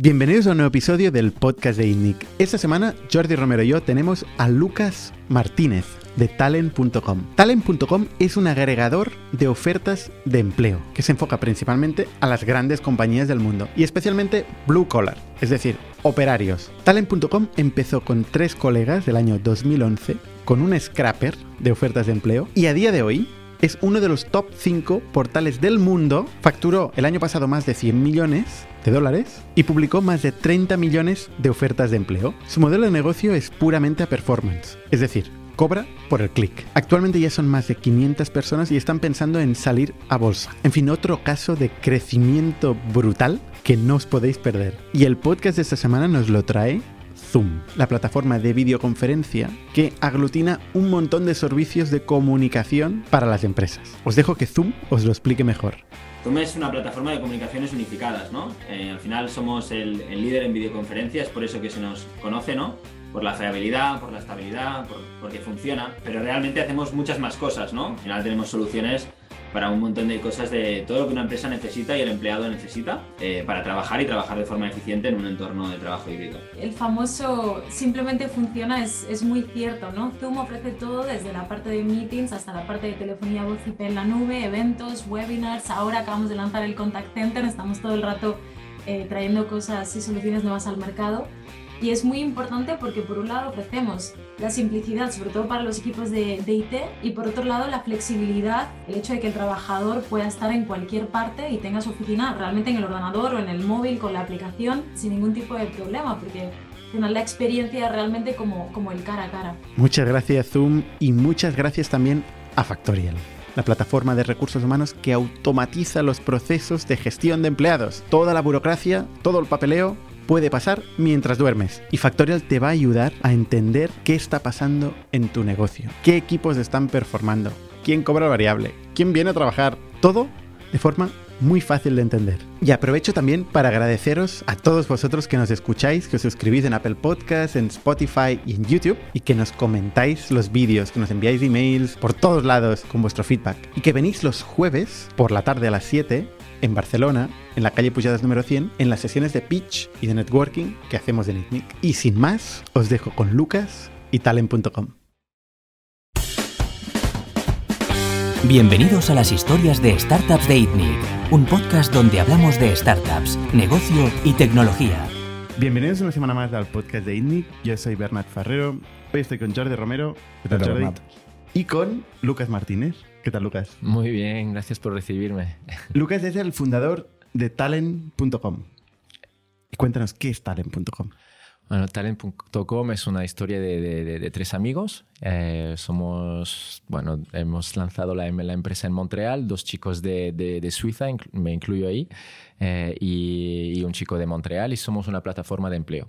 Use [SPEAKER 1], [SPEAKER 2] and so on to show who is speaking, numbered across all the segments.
[SPEAKER 1] Bienvenidos a un nuevo episodio del podcast de INNIC. Esta semana Jordi Romero y yo tenemos a Lucas Martínez de talent.com. Talent.com es un agregador de ofertas de empleo que se enfoca principalmente a las grandes compañías del mundo y especialmente blue collar, es decir, operarios. Talent.com empezó con tres colegas del año 2011 con un scrapper de ofertas de empleo y a día de hoy es uno de los top 5 portales del mundo, facturó el año pasado más de 100 millones de dólares y publicó más de 30 millones de ofertas de empleo. Su modelo de negocio es puramente a performance, es decir, cobra por el clic. Actualmente ya son más de 500 personas y están pensando en salir a bolsa. En fin, otro caso de crecimiento brutal que no os podéis perder. Y el podcast de esta semana nos lo trae Zoom, la plataforma de videoconferencia que aglutina un montón de servicios de comunicación para las empresas. Os dejo que Zoom os lo explique mejor.
[SPEAKER 2] Zoom es una plataforma de comunicaciones unificadas, ¿no? Eh, al final somos el, el, líder en videoconferencias, por eso que se nos conoce, ¿no? Por la fiabilidad, por la estabilidad, por, porque funciona, pero realmente hacemos muchas más cosas, ¿no? Al final tenemos soluciones para un montón de cosas de todo lo que una empresa necesita y el empleado necesita eh, para trabajar y trabajar de forma eficiente en un entorno de trabajo híbrido.
[SPEAKER 3] El famoso simplemente funciona es, es, muy cierto, ¿no? Zoom ofrece todo desde la parte de meetings hasta la parte de telefonía voz IP en la nube, eventos, webinars. Ahora acabamos de lanzar el contact center, estamos todo el rato eh, trayendo cosas y soluciones nuevas al mercado. Y es muy importante porque por un lado ofrecemos la simplicidad, sobre todo para los equipos de, de, IT, y por otro lado la flexibilidad, el hecho de que el trabajador pueda estar en cualquier parte y tenga su oficina realmente en el ordenador o en el móvil con la aplicación sin ningún tipo de problema, porque tener la experiencia realmente como, como el cara a cara.
[SPEAKER 1] Muchas gracias Zoom y muchas gracias también a Factorial la plataforma de recursos humanos que automatiza los procesos de gestión de empleados. Toda la burocracia, todo el papeleo puede pasar mientras duermes. Y Factorial te va a ayudar a entender qué está pasando en tu negocio, qué equipos están performando, quién cobra variable, quién viene a trabajar, todo de forma muy fácil de entender. Y aprovecho también para agradeceros a todos vosotros que nos escucháis, que os suscribís en Apple Podcasts, en Spotify y en YouTube y que nos comentáis los vídeos, que nos enviáis emails por todos lados con vuestro feedback. Y que venís los jueves por la tarde a las 7 en Barcelona, en la calle Pujadas número 100, en las sesiones de pitch y de networking que hacemos en ITNIC. Y sin más, os dejo con Lucas y talent.com.
[SPEAKER 4] Bienvenidos a las historias de Startups de ITNIC, un podcast donde hablamos de startups, negocio y tecnología.
[SPEAKER 1] Bienvenidos una semana más al podcast de ITNIC. Yo soy Bernat Ferrero. Hoy estoy con Jordi Romero. ¿Qué tal, Jordi? Y con Lucas Martínez. ¿Qué tal, Lucas?
[SPEAKER 5] Muy bien, gracias por recibirme.
[SPEAKER 1] Lucas es el fundador de talent.com. Cuéntanos, ¿qué es talent.com?
[SPEAKER 5] Bueno, talent.com es una historia de, de, de tres amigos. Eh, somos, bueno, hemos lanzado la, la, empresa en Montreal, dos chicos de, Suiza, me incluyo ahí, eh, y, y un chico de Montreal, y somos una plataforma de empleo.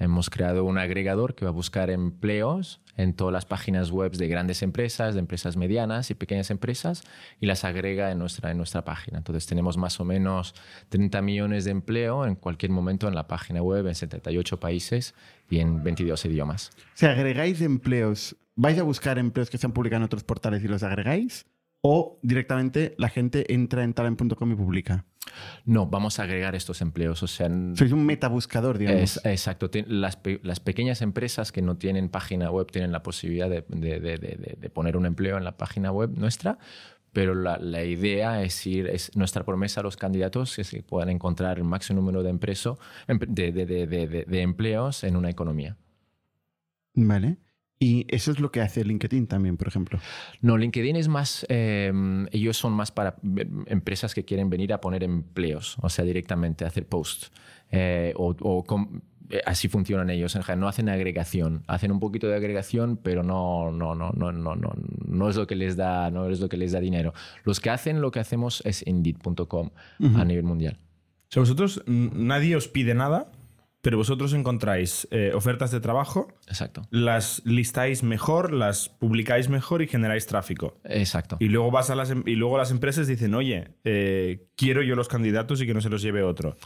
[SPEAKER 5] Hemos creado un agregador que va a buscar empleos en todas las páginas web de grandes empresas, de empresas medianas y pequeñas empresas y las agrega en nuestra, en nuestra página. Entonces tenemos más o menos 30 millones de empleo en cualquier momento en la página web en 78 países y en 22 idiomas.
[SPEAKER 1] Si agregáis empleos, ¿vais a buscar empleos que se han publicado en otros portales y los agregáis? ¿O directamente la gente entra en talent.com y publica?
[SPEAKER 5] No, vamos a agregar estos empleos. O sea,
[SPEAKER 1] Sois un metabuscador, digamos.
[SPEAKER 5] Es, exacto. Las, las, pequeñas empresas que no tienen página web tienen la posibilidad de, de, de, de poner un empleo en la página web nuestra, pero la, la, idea es ir, es nuestra promesa a los candidatos es que puedan encontrar el máximo número de, empreso, de, empleos en una economía.
[SPEAKER 1] Vale. Y eso es lo que hace LinkedIn también, por ejemplo.
[SPEAKER 5] No, LinkedIn es más, eh, ellos son más para empresas que quieren venir a poner empleos, o sea, directamente hacer posts. Eh, o, o con, así funcionan ellos en general, no hacen agregación, hacen un poquito de agregación, pero no, no, no, no, no, no, no es lo que les da, no es lo que les da dinero. Los que hacen lo que hacemos es Indeed.com uh -huh. a nivel mundial.
[SPEAKER 6] O sea, vosotros nadie os pide nada, pero vosotros encontráis eh, ofertas de trabajo.
[SPEAKER 5] Exacto.
[SPEAKER 6] Las listáis mejor, las publicáis mejor y generáis tráfico.
[SPEAKER 5] Exacto.
[SPEAKER 6] Y luego, vas a las, y luego las empresas dicen, oye, eh, quiero yo los candidatos y que no se los lleve otro.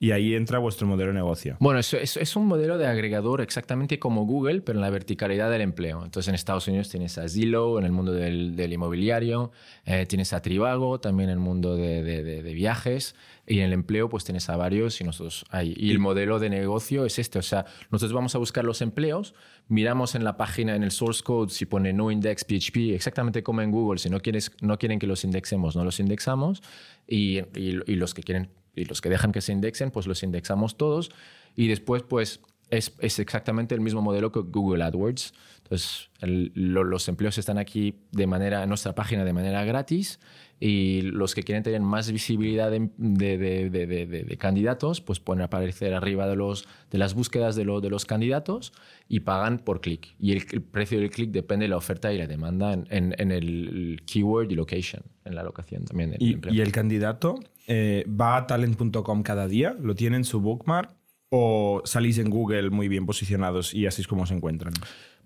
[SPEAKER 6] Y ahí entra vuestro modelo de negocio.
[SPEAKER 5] Bueno, es, es, es, un modelo de agregador exactamente como Google, pero en la verticalidad del empleo. Entonces, en Estados Unidos tienes a Zillow en el mundo del, del inmobiliario, eh, tienes a Trivago también en el mundo de, de, de, viajes, y en el empleo, pues tienes a varios y nosotros ahí. Y el modelo de negocio es este. O sea, nosotros vamos a buscar los empleos, miramos en la página, en el source code, si pone no index PHP, exactamente como en Google. Si no, quieres, no quieren que los indexemos, no los indexamos. Y, y, y los que quieren y los que dejan que se indexen, pues los indexamos todos y después pues es, es exactamente el mismo modelo que Google AdWords. Entonces los empleos están aquí de manera, en nuestra página de manera gratis y los que quieren tener más visibilidad de, de, de, de candidatos, pues pueden aparecer arriba de, los, de las búsquedas de, lo, de los candidatos y pagan por clic. Y el, el, precio del clic depende de la oferta y la demanda en, en, en el keyword y location, en la locación también. Del
[SPEAKER 6] y,
[SPEAKER 5] empleo.
[SPEAKER 6] y el candidato eh, va a talent.com cada día, lo tiene en su bookmark o salís en Google muy bien posicionados y así es como se encuentran.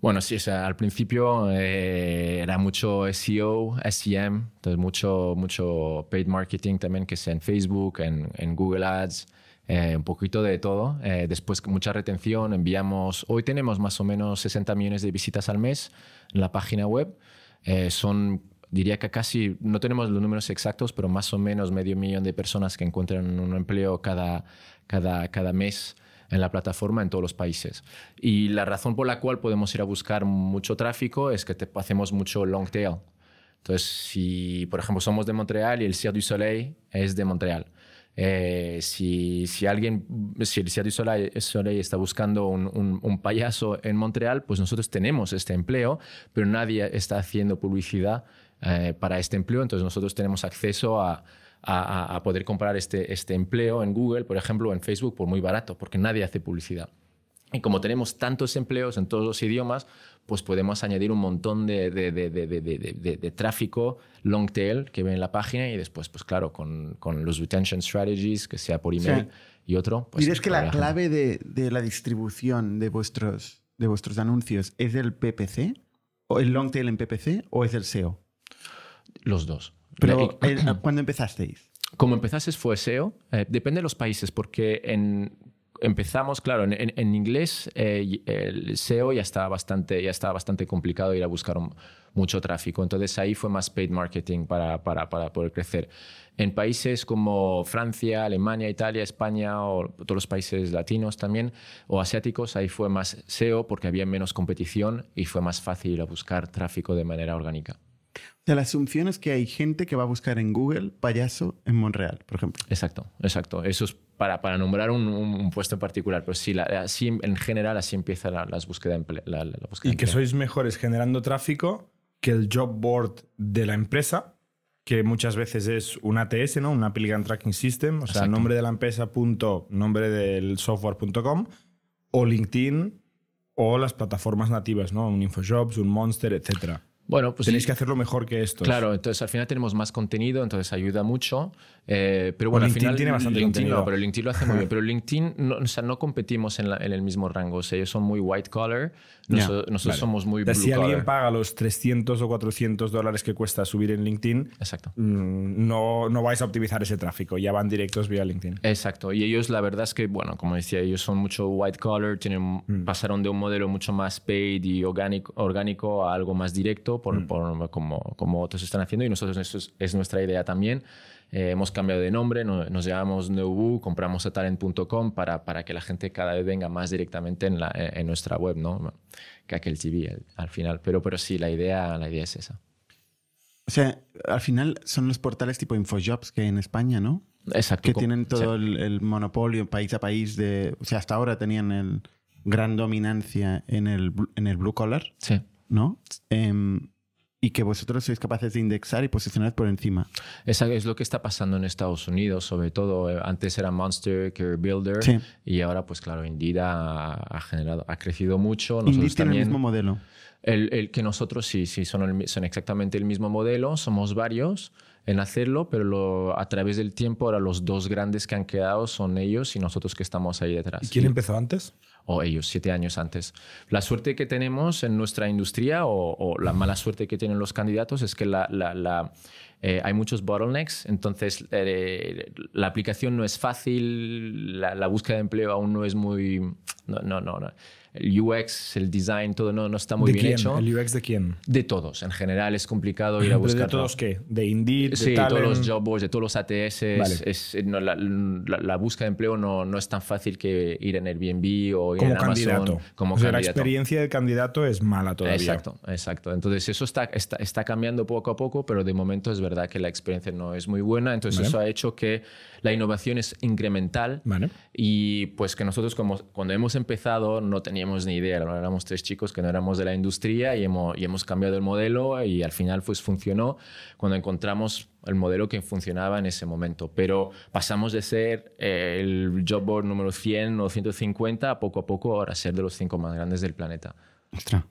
[SPEAKER 5] Bueno, sí, o sea, al principio eh, era mucho SEO, SEM, entonces mucho, mucho paid marketing también, que sea en Facebook, en, Google Ads, eh, un poquito de todo. Eh, después mucha retención, enviamos, hoy tenemos más o menos 60 millones de visitas al mes en la página web. Son, diría que casi, no tenemos los números exactos, pero más o menos medio millón de personas que encuentran un empleo cada, cada, cada mes en la plataforma en todos los países. Y la razón por la cual podemos ir a buscar mucho tráfico es que te, hacemos mucho long tail. Entonces, si, por ejemplo, somos de Montreal y el Cirque du Soleil es de Montreal. Eh, si, si, alguien, si el Cirque du Soleil, Soleil está buscando un, un, un, payaso en Montreal, pues nosotros tenemos este empleo, pero nadie está haciendo publicidad eh, para este empleo, entonces nosotros tenemos acceso a, a, a, poder comprar este, este empleo en Google, por ejemplo, o en Facebook por muy barato, porque nadie hace publicidad. Y como tenemos tantos empleos en todos los idiomas, pues podemos añadir un montón de, de, de, de, tráfico long tail que ve en la página y después, pues claro, con, con los retention strategies, que sea por email sí. y otro. Pues,
[SPEAKER 1] ¿Dirías que la clave de, la distribución de vuestros, de vuestros anuncios es el PPC? ¿O el long tail en PPC o es el SEO?
[SPEAKER 5] Los dos.
[SPEAKER 1] Pero, ¿cuándo empezasteis?
[SPEAKER 5] Como empezaste fue SEO. Eh, depende de los países, porque en, empezamos, claro, en, en, en inglés eh, el SEO ya estaba bastante, ya estaba bastante complicado ir a buscar un, mucho tráfico. Entonces ahí fue más paid marketing para, para, para, poder crecer. En países como Francia, Alemania, Italia, España o todos los países latinos también o asiáticos, ahí fue más SEO porque había menos competición y fue más fácil ir a buscar tráfico de manera orgánica.
[SPEAKER 1] O sea, la asunción es que hay gente que va a buscar en Google payaso en Montreal, por ejemplo.
[SPEAKER 5] Exacto, exacto. Eso es para, para nombrar un, un, puesto en particular, pero sí, la, así en general así empieza la, las búsqueda de la, la búsqueda
[SPEAKER 6] y que sois mejores generando tráfico que el job board de la empresa, que muchas veces es un ATS, ¿no? Un Applicant Tracking System, o sea, Exacto. nombre de la empresa, punto, nombre del software.com, o LinkedIn, o las plataformas nativas, ¿no? Un InfoJobs, un Monster, etcétera.
[SPEAKER 5] Bueno, pues
[SPEAKER 6] tenéis que hacerlo mejor que esto.
[SPEAKER 5] Claro, entonces al final tenemos más contenido, entonces ayuda mucho. Eh, pero bueno,
[SPEAKER 6] o
[SPEAKER 5] al
[SPEAKER 6] LinkedIn
[SPEAKER 5] final
[SPEAKER 6] tiene bastante
[SPEAKER 5] LinkedIn
[SPEAKER 6] contenido.
[SPEAKER 5] no, pero LinkedIn lo hace muy bien. Pero LinkedIn, no, o sea, no competimos en, la, en, el mismo rango. O sea, ellos son muy white collar,
[SPEAKER 1] Yeah,
[SPEAKER 5] nosotros, nosotros
[SPEAKER 6] Vale.
[SPEAKER 5] somos muy blue
[SPEAKER 6] si
[SPEAKER 5] collar.
[SPEAKER 6] alguien paga los 300 o 400 dólares que cuesta subir en LinkedIn,
[SPEAKER 5] Exacto.
[SPEAKER 6] mm, no, no vais a optimizar ese tráfico, ya van directos vía LinkedIn.
[SPEAKER 5] Exacto. Y ellos, la verdad es que, bueno, como decía, ellos son mucho white collar, tienen,
[SPEAKER 6] Mm.
[SPEAKER 5] pasaron de un modelo mucho más paid y orgánico, orgánico a algo más directo, por,
[SPEAKER 6] Mm.
[SPEAKER 5] por- como, como otros están haciendo, y nosotros eso es, es nuestra idea también. Eh, hemos cambiado de nombre, no- nos llamamos Neubu, compramos a talent.com para, para que la gente cada vez venga más directamente en, la, en nuestra web, ¿no? Que aquel TV al, al final. Pero, pero sí, la idea, la idea es esa.
[SPEAKER 1] O sea, al final son los portales tipo Infojobs que hay en España, ¿no?
[SPEAKER 5] Exacto.
[SPEAKER 1] Que tienen todo
[SPEAKER 5] sí.
[SPEAKER 1] el, el monopolio país a país de... O sea, hasta ahora tenían el gran dominancia en el, en el blue collar,
[SPEAKER 5] Sí.
[SPEAKER 1] ¿No? Em, y que vosotros sois capaces de indexar y posicionar por encima.
[SPEAKER 5] Esa es lo que está pasando en Estados Unidos, sobre todo. eh, Antes era Monster, Career Builder,
[SPEAKER 1] Sí.
[SPEAKER 5] y ahora, pues claro, Indeed ha, ha generado, ha crecido mucho. Nosotros
[SPEAKER 1] Indeed tiene el
[SPEAKER 5] también.
[SPEAKER 1] mismo modelo.
[SPEAKER 5] El, el que nosotros sí, sí, son, el son exactamente el mismo modelo, somos varios. en hacerlo, pero lo- a través del tiempo ahora los dos grandes que han quedado son ellos y nosotros que estamos ahí detrás.
[SPEAKER 6] ¿Y quién empezó antes?
[SPEAKER 5] O ellos, siete años antes. La suerte que tenemos en nuestra industria o, la mala suerte que tienen los candidatos es que la, la- eh, hay muchos bottlenecks, entonces eh, la aplicación no es fácil, la, búsqueda de empleo aún no es muy... No. no. El UX, el design, todo no, no está muy
[SPEAKER 6] ¿De
[SPEAKER 5] bien
[SPEAKER 6] quién?
[SPEAKER 5] hecho.
[SPEAKER 6] ¿El UX de quién?
[SPEAKER 5] De todos, en general es complicado ir a
[SPEAKER 6] ¿Pero
[SPEAKER 5] buscar.
[SPEAKER 6] ¿De todos qué? ¿De Indeed? ¿De
[SPEAKER 5] Sí, todos
[SPEAKER 6] Talent?
[SPEAKER 5] los job boards, de todos los ATS,
[SPEAKER 6] Vale.
[SPEAKER 5] es, no, la, la- la búsqueda de empleo no, no es tan fácil que ir en Airbnb o ir
[SPEAKER 6] Como
[SPEAKER 5] en Amazon
[SPEAKER 6] candidato.
[SPEAKER 5] como
[SPEAKER 6] o sea, la
[SPEAKER 5] candidato.
[SPEAKER 6] experiencia del candidato es mala todavía.
[SPEAKER 5] Exacto, exacto. Entonces eso está, está, está cambiando poco a poco, pero de momento es verdad que la experiencia no es muy buena. Entonces
[SPEAKER 6] Vale.
[SPEAKER 5] eso ha hecho que la innovación es incremental
[SPEAKER 6] Vale.
[SPEAKER 5] y pues que nosotros como, cuando hemos empezado no teníamos ni idea, ¿no? éramos tres chicos que no éramos de la industria y hemos, y hemos cambiado el modelo y al final pues funcionó cuando encontramos el modelo que funcionaba en ese momento. Pero pasamos de ser eh, el job board número 100 o 150 a poco a poco ahora ser de los cinco más grandes del planeta.
[SPEAKER 1] Ostras.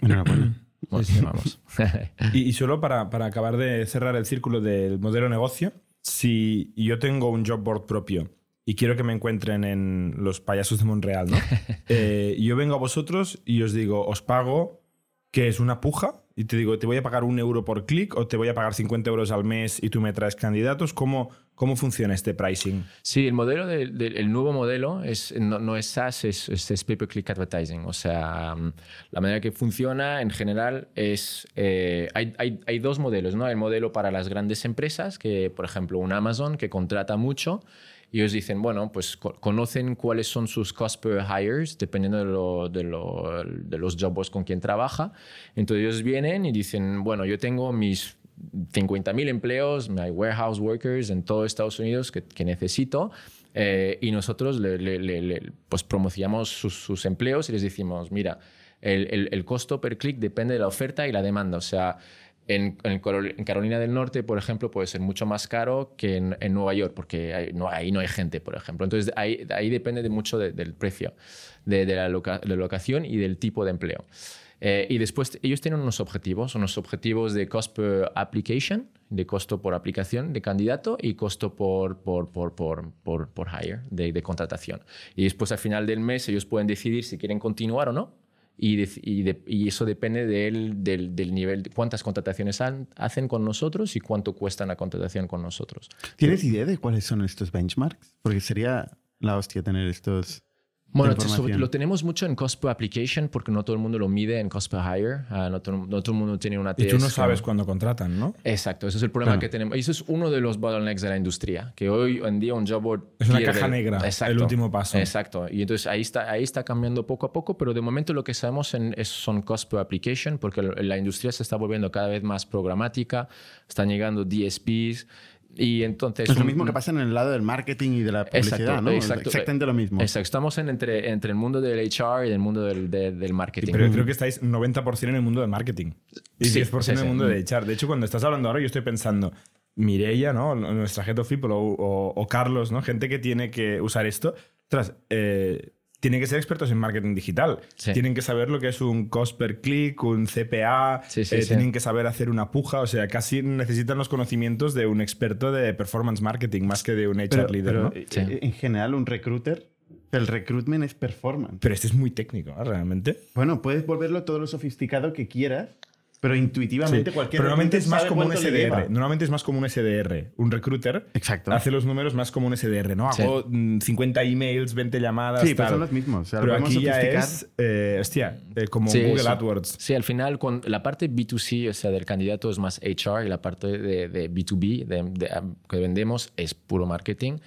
[SPEAKER 1] Enhorabuena.
[SPEAKER 5] Bueno, vamos.
[SPEAKER 6] Y, y solo para, para acabar de cerrar el círculo del modelo de negocio, si yo tengo un job board propio y quiero que me encuentren en los payasos de Monreal, ¿no? Eh, yo vengo a vosotros y os digo, os pago, que es una puja, y te digo, te voy a pagar un euro por clic o te voy a pagar 50 euros al mes y tú me traes candidatos. ¿Cómo, cómo funciona este pricing?
[SPEAKER 5] Sí, el modelo del del- el nuevo modelo es, no, no es SaaS, es, es, es pay-per-click advertising. O sea, mm, la manera que funciona en general es... eh, hay, hay, hay dos modelos, ¿no? El modelo para las grandes empresas, que por ejemplo un Amazon que contrata mucho y ellos dicen, bueno, pues co- conocen cuáles son sus cost per hires, dependiendo de, lo- de, lo- de los job boards con quien trabaja. Entonces ellos vienen y dicen, bueno, yo tengo mis 50.000 empleos, hay warehouse workers en todo Estados Unidos que, necesito. eh, y nosotros le, pues promocionamos sus, empleos y les decimos, mira, el, costo per click depende de la oferta y la demanda. O sea, en, en Carol- en Carolina del Norte, por ejemplo, puede ser mucho más caro que en, Nueva York, porque ahí no, ahí no hay gente, por ejemplo. Entonces, ahí, depende de mucho de- del precio, de, la, loca- locación y del tipo de empleo. Eh, y después ellos tienen unos objetivos, unos objetivos de cost per application, de costo por aplicación de candidato y costo por, por, por, por, por, por hire, de, de contratación. Y después al final del mes ellos pueden decidir si quieren continuar o no. Y, dec- y, de- y eso depende del, del, del nivel, de cuántas contrataciones han- hacen con nosotros y cuánto cuesta la contratación con nosotros.
[SPEAKER 1] ¿Tienes idea de cuáles son estos benchmarks? Porque sería la hostia tener estos.
[SPEAKER 5] Bueno,
[SPEAKER 1] información.
[SPEAKER 5] lo tenemos mucho en cost per application porque no todo el mundo lo mide en cost per hire. Ah, no, todo, no todo el mundo tiene una
[SPEAKER 6] Y tú no
[SPEAKER 5] TS
[SPEAKER 6] sabes cuándo contratan, ¿no?
[SPEAKER 5] Exacto, ese es el problema
[SPEAKER 1] Claro.
[SPEAKER 5] que tenemos. Y eso es uno de los bottlenecks de la industria, que hoy en día un job board
[SPEAKER 6] Es una
[SPEAKER 5] pierde-
[SPEAKER 6] caja negra, el último paso.
[SPEAKER 5] Exacto, y entonces ahí está, ahí está cambiando poco a poco, pero de momento lo que sabemos en, es, son cost per application, porque la industria se está volviendo cada vez más programática, están llegando DSPs, y entonces...
[SPEAKER 1] Es lo mismo que pasa en el lado del marketing y de la publicidad,
[SPEAKER 5] Exacto,
[SPEAKER 1] ¿no?
[SPEAKER 5] exacto.
[SPEAKER 1] Exactamente lo mismo.
[SPEAKER 5] Exacto, estamos en, entre, entre el mundo del HR y el mundo del, de- del marketing.
[SPEAKER 6] Pero creo que estáis 90% en el mundo del marketing y
[SPEAKER 5] Sí,
[SPEAKER 6] 10%
[SPEAKER 5] sí,
[SPEAKER 6] en el
[SPEAKER 5] sí.
[SPEAKER 6] mundo de HR. De hecho, cuando estás hablando ahora, yo estoy pensando, Mireia, ¿no? nuestra head of people, o, o- o Carlos, ¿no? gente que tiene que usar esto. Ostras, eh, tienen que ser expertos en marketing digital.
[SPEAKER 5] Sí.
[SPEAKER 6] Tienen que saber lo que es un cost per click, un CPA,
[SPEAKER 5] Sí, sí,
[SPEAKER 6] eh,
[SPEAKER 5] sí.
[SPEAKER 6] tienen que saber hacer una puja. O sea, casi necesitan los conocimientos de un experto de performance marketing más que de un HR
[SPEAKER 1] Pero,
[SPEAKER 6] leader,
[SPEAKER 1] pero,
[SPEAKER 6] ¿no?
[SPEAKER 1] eh,
[SPEAKER 5] Sí.
[SPEAKER 1] en general, un recruiter, el recruitment es performance.
[SPEAKER 6] Pero este es muy técnico, ¿no? realmente.
[SPEAKER 1] Bueno, puedes volverlo todo lo sofisticado que quieras, pero intuitivamente
[SPEAKER 6] Sí.
[SPEAKER 1] cualquier
[SPEAKER 6] Pero normalmente es más como un. SDR. Normalmente es más como un SDR. Un recruiter
[SPEAKER 1] Exacto.
[SPEAKER 6] hace los números más como un SDR, ¿no?
[SPEAKER 5] Sí.
[SPEAKER 6] Hago mm, 50 emails, 20 llamadas.
[SPEAKER 1] Sí, pues
[SPEAKER 6] tal.
[SPEAKER 1] son los mismos. O sea,
[SPEAKER 6] Pero aquí ya es, eh, hostia, eh, como
[SPEAKER 5] Sí,
[SPEAKER 6] Google
[SPEAKER 5] sí.
[SPEAKER 6] AdWords.
[SPEAKER 5] Sí, al final con la parte B2C, o sea, del candidato es más HR y la parte de, de B2B de, de- que vendemos es puro marketing.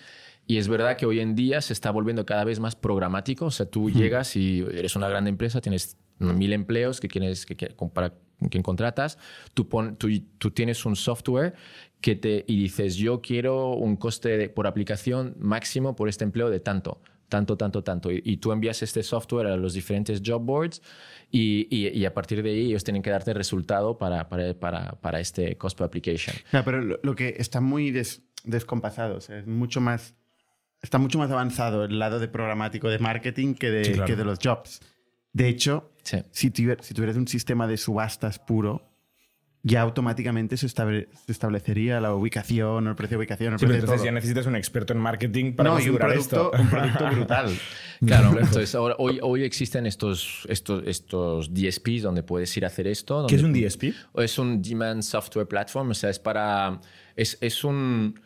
[SPEAKER 5] Y es verdad que hoy en día se está volviendo cada vez más programático. O sea, tú llegas y eres una gran empresa, tienes mil empleos que quieres que, que- para quien contratas, tú, pon- tú, tú tienes un software que te, y dices, yo quiero un coste de- por aplicación máximo por este empleo de tanto tanto, tanto, tanto. Y, y tú envías este software a los diferentes job boards y, y- y a partir de ahí ellos tienen que darte resultado para, para, para, para este cost per application.
[SPEAKER 1] Claro, pero lo, lo que está muy des- descompasado, o sea, es mucho más, está mucho más avanzado el lado de programático de marketing que de,
[SPEAKER 6] Sí, claro.
[SPEAKER 1] que de los jobs. De hecho,
[SPEAKER 5] Sí.
[SPEAKER 1] si, tuvier- si tuvieras un sistema de subastas puro, ya automáticamente se, estable- se establecería la ubicación, el precio de ubicación, el
[SPEAKER 6] Sí, pero
[SPEAKER 1] precio de
[SPEAKER 6] entonces
[SPEAKER 1] todo.
[SPEAKER 6] ya necesitas un experto en marketing para
[SPEAKER 1] no, y un producto,
[SPEAKER 6] esto.
[SPEAKER 1] un producto brutal.
[SPEAKER 5] Claro, entonces ahora, hoy, hoy existen estos, estos, estos DSPs donde puedes ir a hacer esto.
[SPEAKER 6] ¿Qué es un DSP?
[SPEAKER 5] Es un Demand Software Platform, o sea, es para. Es, es un.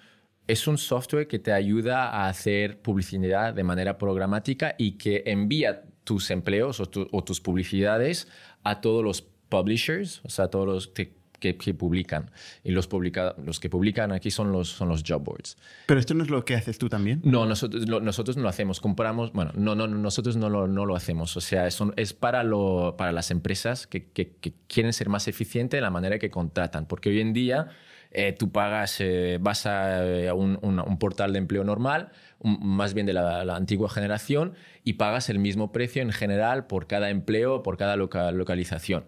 [SPEAKER 5] Es un software que te ayuda a hacer publicidad de manera programática y que envía tus empleos o, tu- o tus publicidades a todos los publishers, o sea, a todos los que, que- que publican. Y los, publica, los que publican aquí son los, son los job boards.
[SPEAKER 1] Pero esto no es lo que haces tú también.
[SPEAKER 5] No, nosotros, lo- nosotros no lo hacemos. Compramos, bueno, no, no, no, nosotros no lo, no lo hacemos. O sea, es, un- es para, lo, para las empresas que, que- que quieren ser más eficientes en la manera que contratan. Porque hoy en día eh, tú pagas, eh, vas a, eh, a un, un- un portal de empleo normal, más bien de la, la antigua generación, y pagas el mismo precio en general por cada empleo, por cada loca- localización.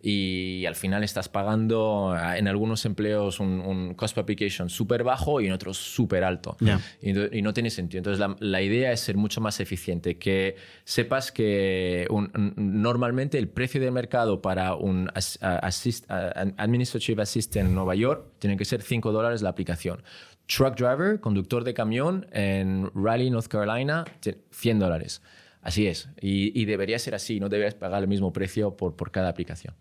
[SPEAKER 5] Y al final estás pagando ah, en algunos empleos un, un cost per application súper bajo y en otros súper alto. Y, no, y no tiene sentido. Entonces, la, la idea es ser mucho más eficiente, que sepas que un- un- normalmente el precio de mercado para un as- assist- Administrative Assistant en Nueva York tiene que ser 5 dólares la aplicación. Truck driver, conductor de camión en Raleigh, North Carolina, tie- 100 dólares. Así es. Y, y debería ser así, no deberías pagar el mismo precio por, por cada aplicación.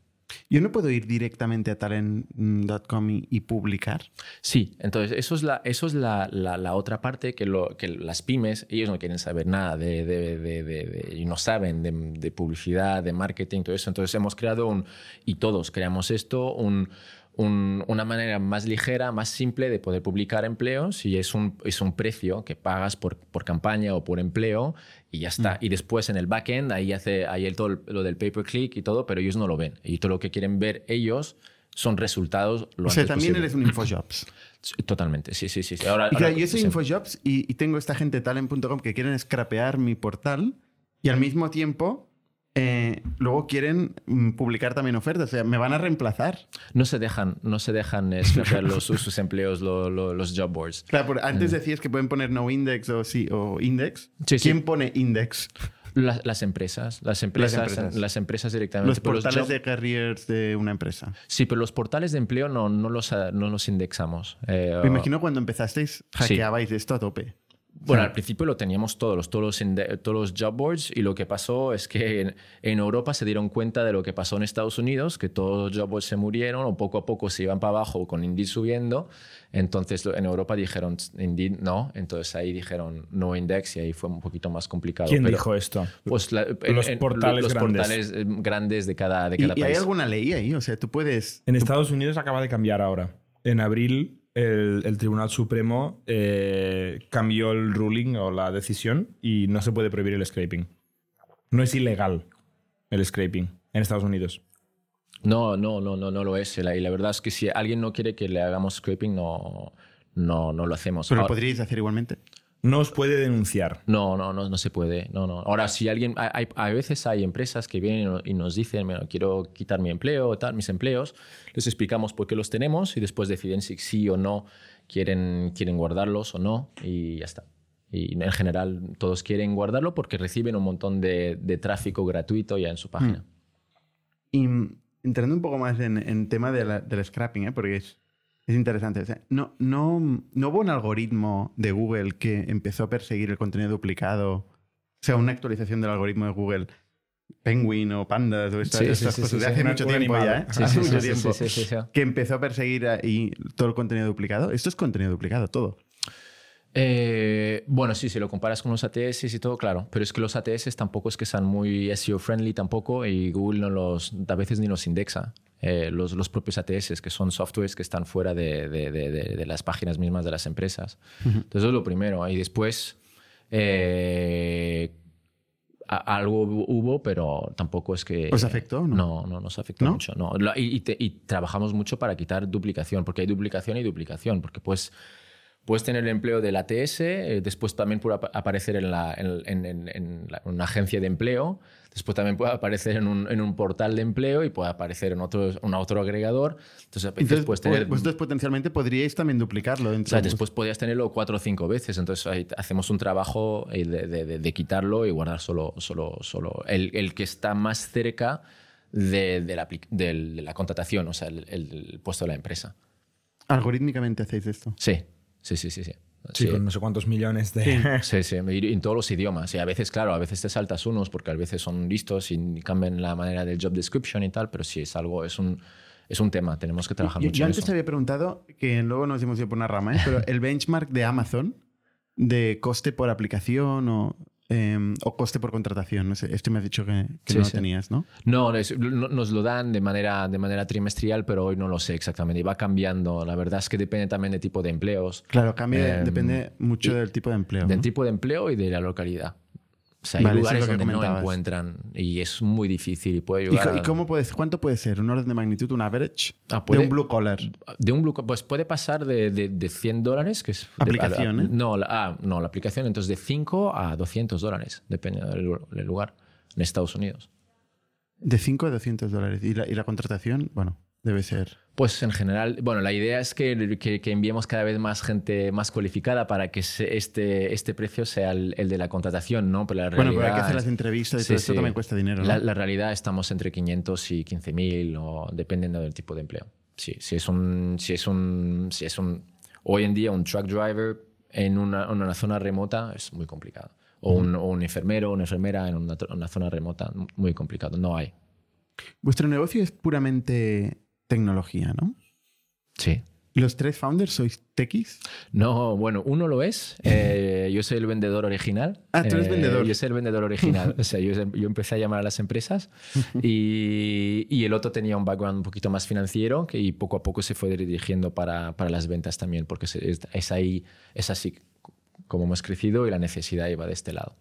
[SPEAKER 1] Yo no puedo ir directamente a talent.com y, y publicar.
[SPEAKER 5] Sí, entonces eso es la, eso es la, la- la otra parte que, lo, que las pymes, ellos no quieren saber nada de, de- de- y no saben de publicidad, de marketing, todo eso. Entonces hemos creado un, y todos creamos esto, un, un- una manera más ligera, más simple de poder publicar empleos y es un, es un precio que pagas por, por campaña o por empleo y ya está. Y después en el backend, ahí hace ahí el, todo lo del pay per click y todo, pero ellos no lo ven. Y todo lo que quieren ver ellos son resultados lo
[SPEAKER 1] O sea,
[SPEAKER 5] antes
[SPEAKER 1] también
[SPEAKER 5] posible.
[SPEAKER 1] eres un Infojobs.
[SPEAKER 5] Totalmente, sí, sí, sí. Ahora,
[SPEAKER 1] Y claro,
[SPEAKER 5] ahora-
[SPEAKER 1] yo soy
[SPEAKER 5] sí.
[SPEAKER 1] Infojobs y, y tengo esta gente talent.com que quieren scrapear mi portal y al mismo tiempo eh, luego quieren mm, publicar también ofertas. O sea, me van a reemplazar.
[SPEAKER 5] No se dejan, no se dejan scrapear los, sus, empleos, lo- lo- los job boards.
[SPEAKER 1] Claro, antes decías que pueden poner no index o sí o index.
[SPEAKER 5] Sí, sí.
[SPEAKER 1] ¿Quién pone index?
[SPEAKER 5] Las, las empresas, las empresas, las
[SPEAKER 1] empresas.
[SPEAKER 5] empresas, directamente.
[SPEAKER 1] Los
[SPEAKER 5] Pero
[SPEAKER 1] portales
[SPEAKER 5] job-
[SPEAKER 1] de careers de una empresa.
[SPEAKER 5] Sí, pero los portales de empleo no, no, los, no los indexamos. Eh,
[SPEAKER 1] Me imagino cuando empezasteis
[SPEAKER 5] Sí.
[SPEAKER 1] hackeabais esto a tope.
[SPEAKER 5] Bueno, al principio lo teníamos todos, los- todos, los todos los job boards y lo que pasó es que en, en Europa se dieron cuenta de lo que pasó en Estados Unidos, que todos los job boards se murieron o poco a poco se iban para abajo con Indeed subiendo. Entonces en Europa dijeron Indeed no, entonces ahí dijeron no index y ahí fue un poquito más complicado.
[SPEAKER 6] ¿Quién
[SPEAKER 5] Pero,
[SPEAKER 6] dijo esto?
[SPEAKER 5] Pues la-
[SPEAKER 6] Los
[SPEAKER 5] en-
[SPEAKER 6] portales
[SPEAKER 5] los
[SPEAKER 6] grandes.
[SPEAKER 5] portales eh, grandes de cada, de
[SPEAKER 1] ¿Y,
[SPEAKER 5] cada
[SPEAKER 1] y hay
[SPEAKER 5] país.
[SPEAKER 1] alguna ley ahí? O sea, tú puedes...
[SPEAKER 6] En Estados Unidos acaba de cambiar ahora. En abril, el, el Tribunal Supremo eh, cambió el ruling o la decisión y no se puede prohibir el scraping. No es ilegal el scraping en Estados Unidos.
[SPEAKER 5] No, no, no, no, no lo es. Y la, y la verdad es que si alguien no quiere que le hagamos scraping, no, no, no lo hacemos.
[SPEAKER 1] Pero lo
[SPEAKER 5] Ahora-
[SPEAKER 1] podríais hacer igualmente.
[SPEAKER 6] No os puede denunciar.
[SPEAKER 5] No, no, no, no se puede. No, no. Ahora, si alguien, hay, hay- a veces hay empresas que vienen y nos dicen, "Mira, quiero quitar mi empleo, tal, mis empleos, les explicamos por qué los tenemos y después deciden si sí o no quieren, quieren guardarlos o no y ya está. Y en general todos quieren guardarlo porque reciben un montón de, de tráfico gratuito ya en su página.
[SPEAKER 1] Y mm, entrando un poco más en, en tema de la- del scrapping, ¿eh? porque es, es interesante. O sea, no, no, no hubo un algoritmo de Google que empezó a perseguir el contenido duplicado. O sea, una actualización del algoritmo de Google. Penguin o Pandas o estas,
[SPEAKER 5] Sí, sí,
[SPEAKER 1] estas
[SPEAKER 5] sí,
[SPEAKER 1] cosas
[SPEAKER 5] sí,
[SPEAKER 1] de hace mucho tiempo
[SPEAKER 6] animal.
[SPEAKER 1] ya, ¿eh?
[SPEAKER 5] Sí,
[SPEAKER 1] hace
[SPEAKER 5] sí,
[SPEAKER 1] mucho
[SPEAKER 5] sí,
[SPEAKER 1] tiempo.
[SPEAKER 5] sí, sí, sí, sí.
[SPEAKER 1] Que empezó a perseguir ahí todo el contenido duplicado. Esto es contenido duplicado, todo.
[SPEAKER 5] Eh, bueno, sí, si lo comparas con los ATS y todo, claro. Pero es que los ATS tampoco es que sean muy SEO friendly tampoco y Google no los, a veces ni los indexa. Eh, los, los propios ATS, que son softwares que están fuera de, de- de- de- de las páginas mismas de las empresas. Entonces, eso es lo primero. Y después, eh, a- algo hubo, pero tampoco es que...
[SPEAKER 1] ¿Os afectó no?
[SPEAKER 5] No, no nos afectó
[SPEAKER 1] ¿No?
[SPEAKER 5] mucho. No. Y, y te- y trabajamos mucho para quitar duplicación, porque hay duplicación y duplicación, porque pues puedes tener el empleo del ATS, eh, después también puede ap- aparecer en, la- en- en- en- en la- una agencia de empleo, después también puede aparecer en un, en un portal de empleo y puede aparecer en otro, en otro agregador. Entonces, a veces
[SPEAKER 1] Entonces,
[SPEAKER 5] puedes tener...
[SPEAKER 1] vosotros potencialmente podríais también duplicarlo.
[SPEAKER 5] O
[SPEAKER 1] dentro
[SPEAKER 5] sea,
[SPEAKER 1] de-
[SPEAKER 5] después podías tenerlo cuatro o cinco veces. Entonces ahí hacemos un trabajo eh, de, de- de- de quitarlo y guardar solo, solo, solo el, el que está más cerca de, la, contratación, o sea, el, el puesto de la empresa.
[SPEAKER 1] Algorítmicamente hacéis esto.
[SPEAKER 5] Sí, sí, sí, sí. sí.
[SPEAKER 6] Sí,
[SPEAKER 5] Sí.
[SPEAKER 6] con no sé cuántos millones de...
[SPEAKER 5] Sí, sí, en todos los idiomas. Y a veces, claro, a veces te saltas unos porque a veces son listos y cambian la manera del job description y tal, pero sí es algo, es un, es un tema, tenemos que trabajar
[SPEAKER 1] Yo,
[SPEAKER 5] mucho
[SPEAKER 1] yo antes
[SPEAKER 5] eso.
[SPEAKER 1] te había preguntado, que luego nos hemos ido por una rama, ¿eh? pero el benchmark de Amazon de coste por aplicación o, eh, o coste por contratación. No sé, esto me has dicho que, que
[SPEAKER 5] Sí,
[SPEAKER 1] no lo
[SPEAKER 5] sí.
[SPEAKER 1] tenías, ¿no?
[SPEAKER 5] No, es- no- nos lo dan de manera, de manera trimestrial, pero hoy no lo sé exactamente. Y va cambiando. La verdad es que depende también del tipo de empleos,
[SPEAKER 1] Claro, cambia,
[SPEAKER 5] Em,
[SPEAKER 1] depende mucho
[SPEAKER 5] y-
[SPEAKER 1] del tipo de empleo.
[SPEAKER 5] del
[SPEAKER 1] ¿no?
[SPEAKER 5] tipo de empleo y de la localidad. O sea, hay
[SPEAKER 1] Vale, eso es
[SPEAKER 5] lugares donde no encuentran y es muy difícil y puede
[SPEAKER 1] ¿Y,
[SPEAKER 5] llegar
[SPEAKER 1] y
[SPEAKER 5] a-
[SPEAKER 1] cómo puedes, cuánto puede ser? ¿Un orden de magnitud, un average?
[SPEAKER 5] Ah,
[SPEAKER 1] de un blue collar.
[SPEAKER 5] De un blue, pues puede pasar de, de, de 100 dólares, que es... de-
[SPEAKER 1] Aplicación,
[SPEAKER 5] a- a-
[SPEAKER 1] ¿eh?
[SPEAKER 5] No, la, ah, no, la aplicación, entonces de 5 a 200 dólares, depende del, lu- del lugar, en Estados Unidos.
[SPEAKER 1] De 5 a 200 dólares. ¿Y la, y la contratación? Bueno, debe ser.
[SPEAKER 5] Pues en general, bueno, la idea es que, que, que enviemos cada vez más gente más cualificada para que se- este, este precio sea el, el de la contratación, ¿no? Pero la
[SPEAKER 1] Bueno,
[SPEAKER 5] realidad
[SPEAKER 1] pero hay que hacer las entrevistas y
[SPEAKER 5] Sí,
[SPEAKER 1] todo esto
[SPEAKER 5] sí.
[SPEAKER 1] también cuesta dinero. ¿no?
[SPEAKER 5] La, la realidad estamos entre 500 y 15 mil, o dependiendo del tipo de empleo. Sí, si es un, si es un, si es un, hoy en día un truck driver en una, en una zona remota es muy complicado. O un, o un enfermero, una enfermera en una, una zona remota, muy complicado. No hay.
[SPEAKER 1] Vuestro negocio es puramente tecnología, ¿no?
[SPEAKER 5] Sí.
[SPEAKER 1] ¿Los tres founders sois techies?
[SPEAKER 5] No, bueno, uno lo es. eh, yo soy el vendedor original.
[SPEAKER 1] Ah, tú eres
[SPEAKER 5] Eh,
[SPEAKER 1] vendedor.
[SPEAKER 5] Yo soy el vendedor original. o sea, yo, yo empecé a llamar a las empresas y, y el otro tenía un background un poquito más financiero que, y poco a poco se fue dirigiendo para, para las ventas también, porque se- es, es ahí, es así como hemos crecido y la necesidad iba de este lado.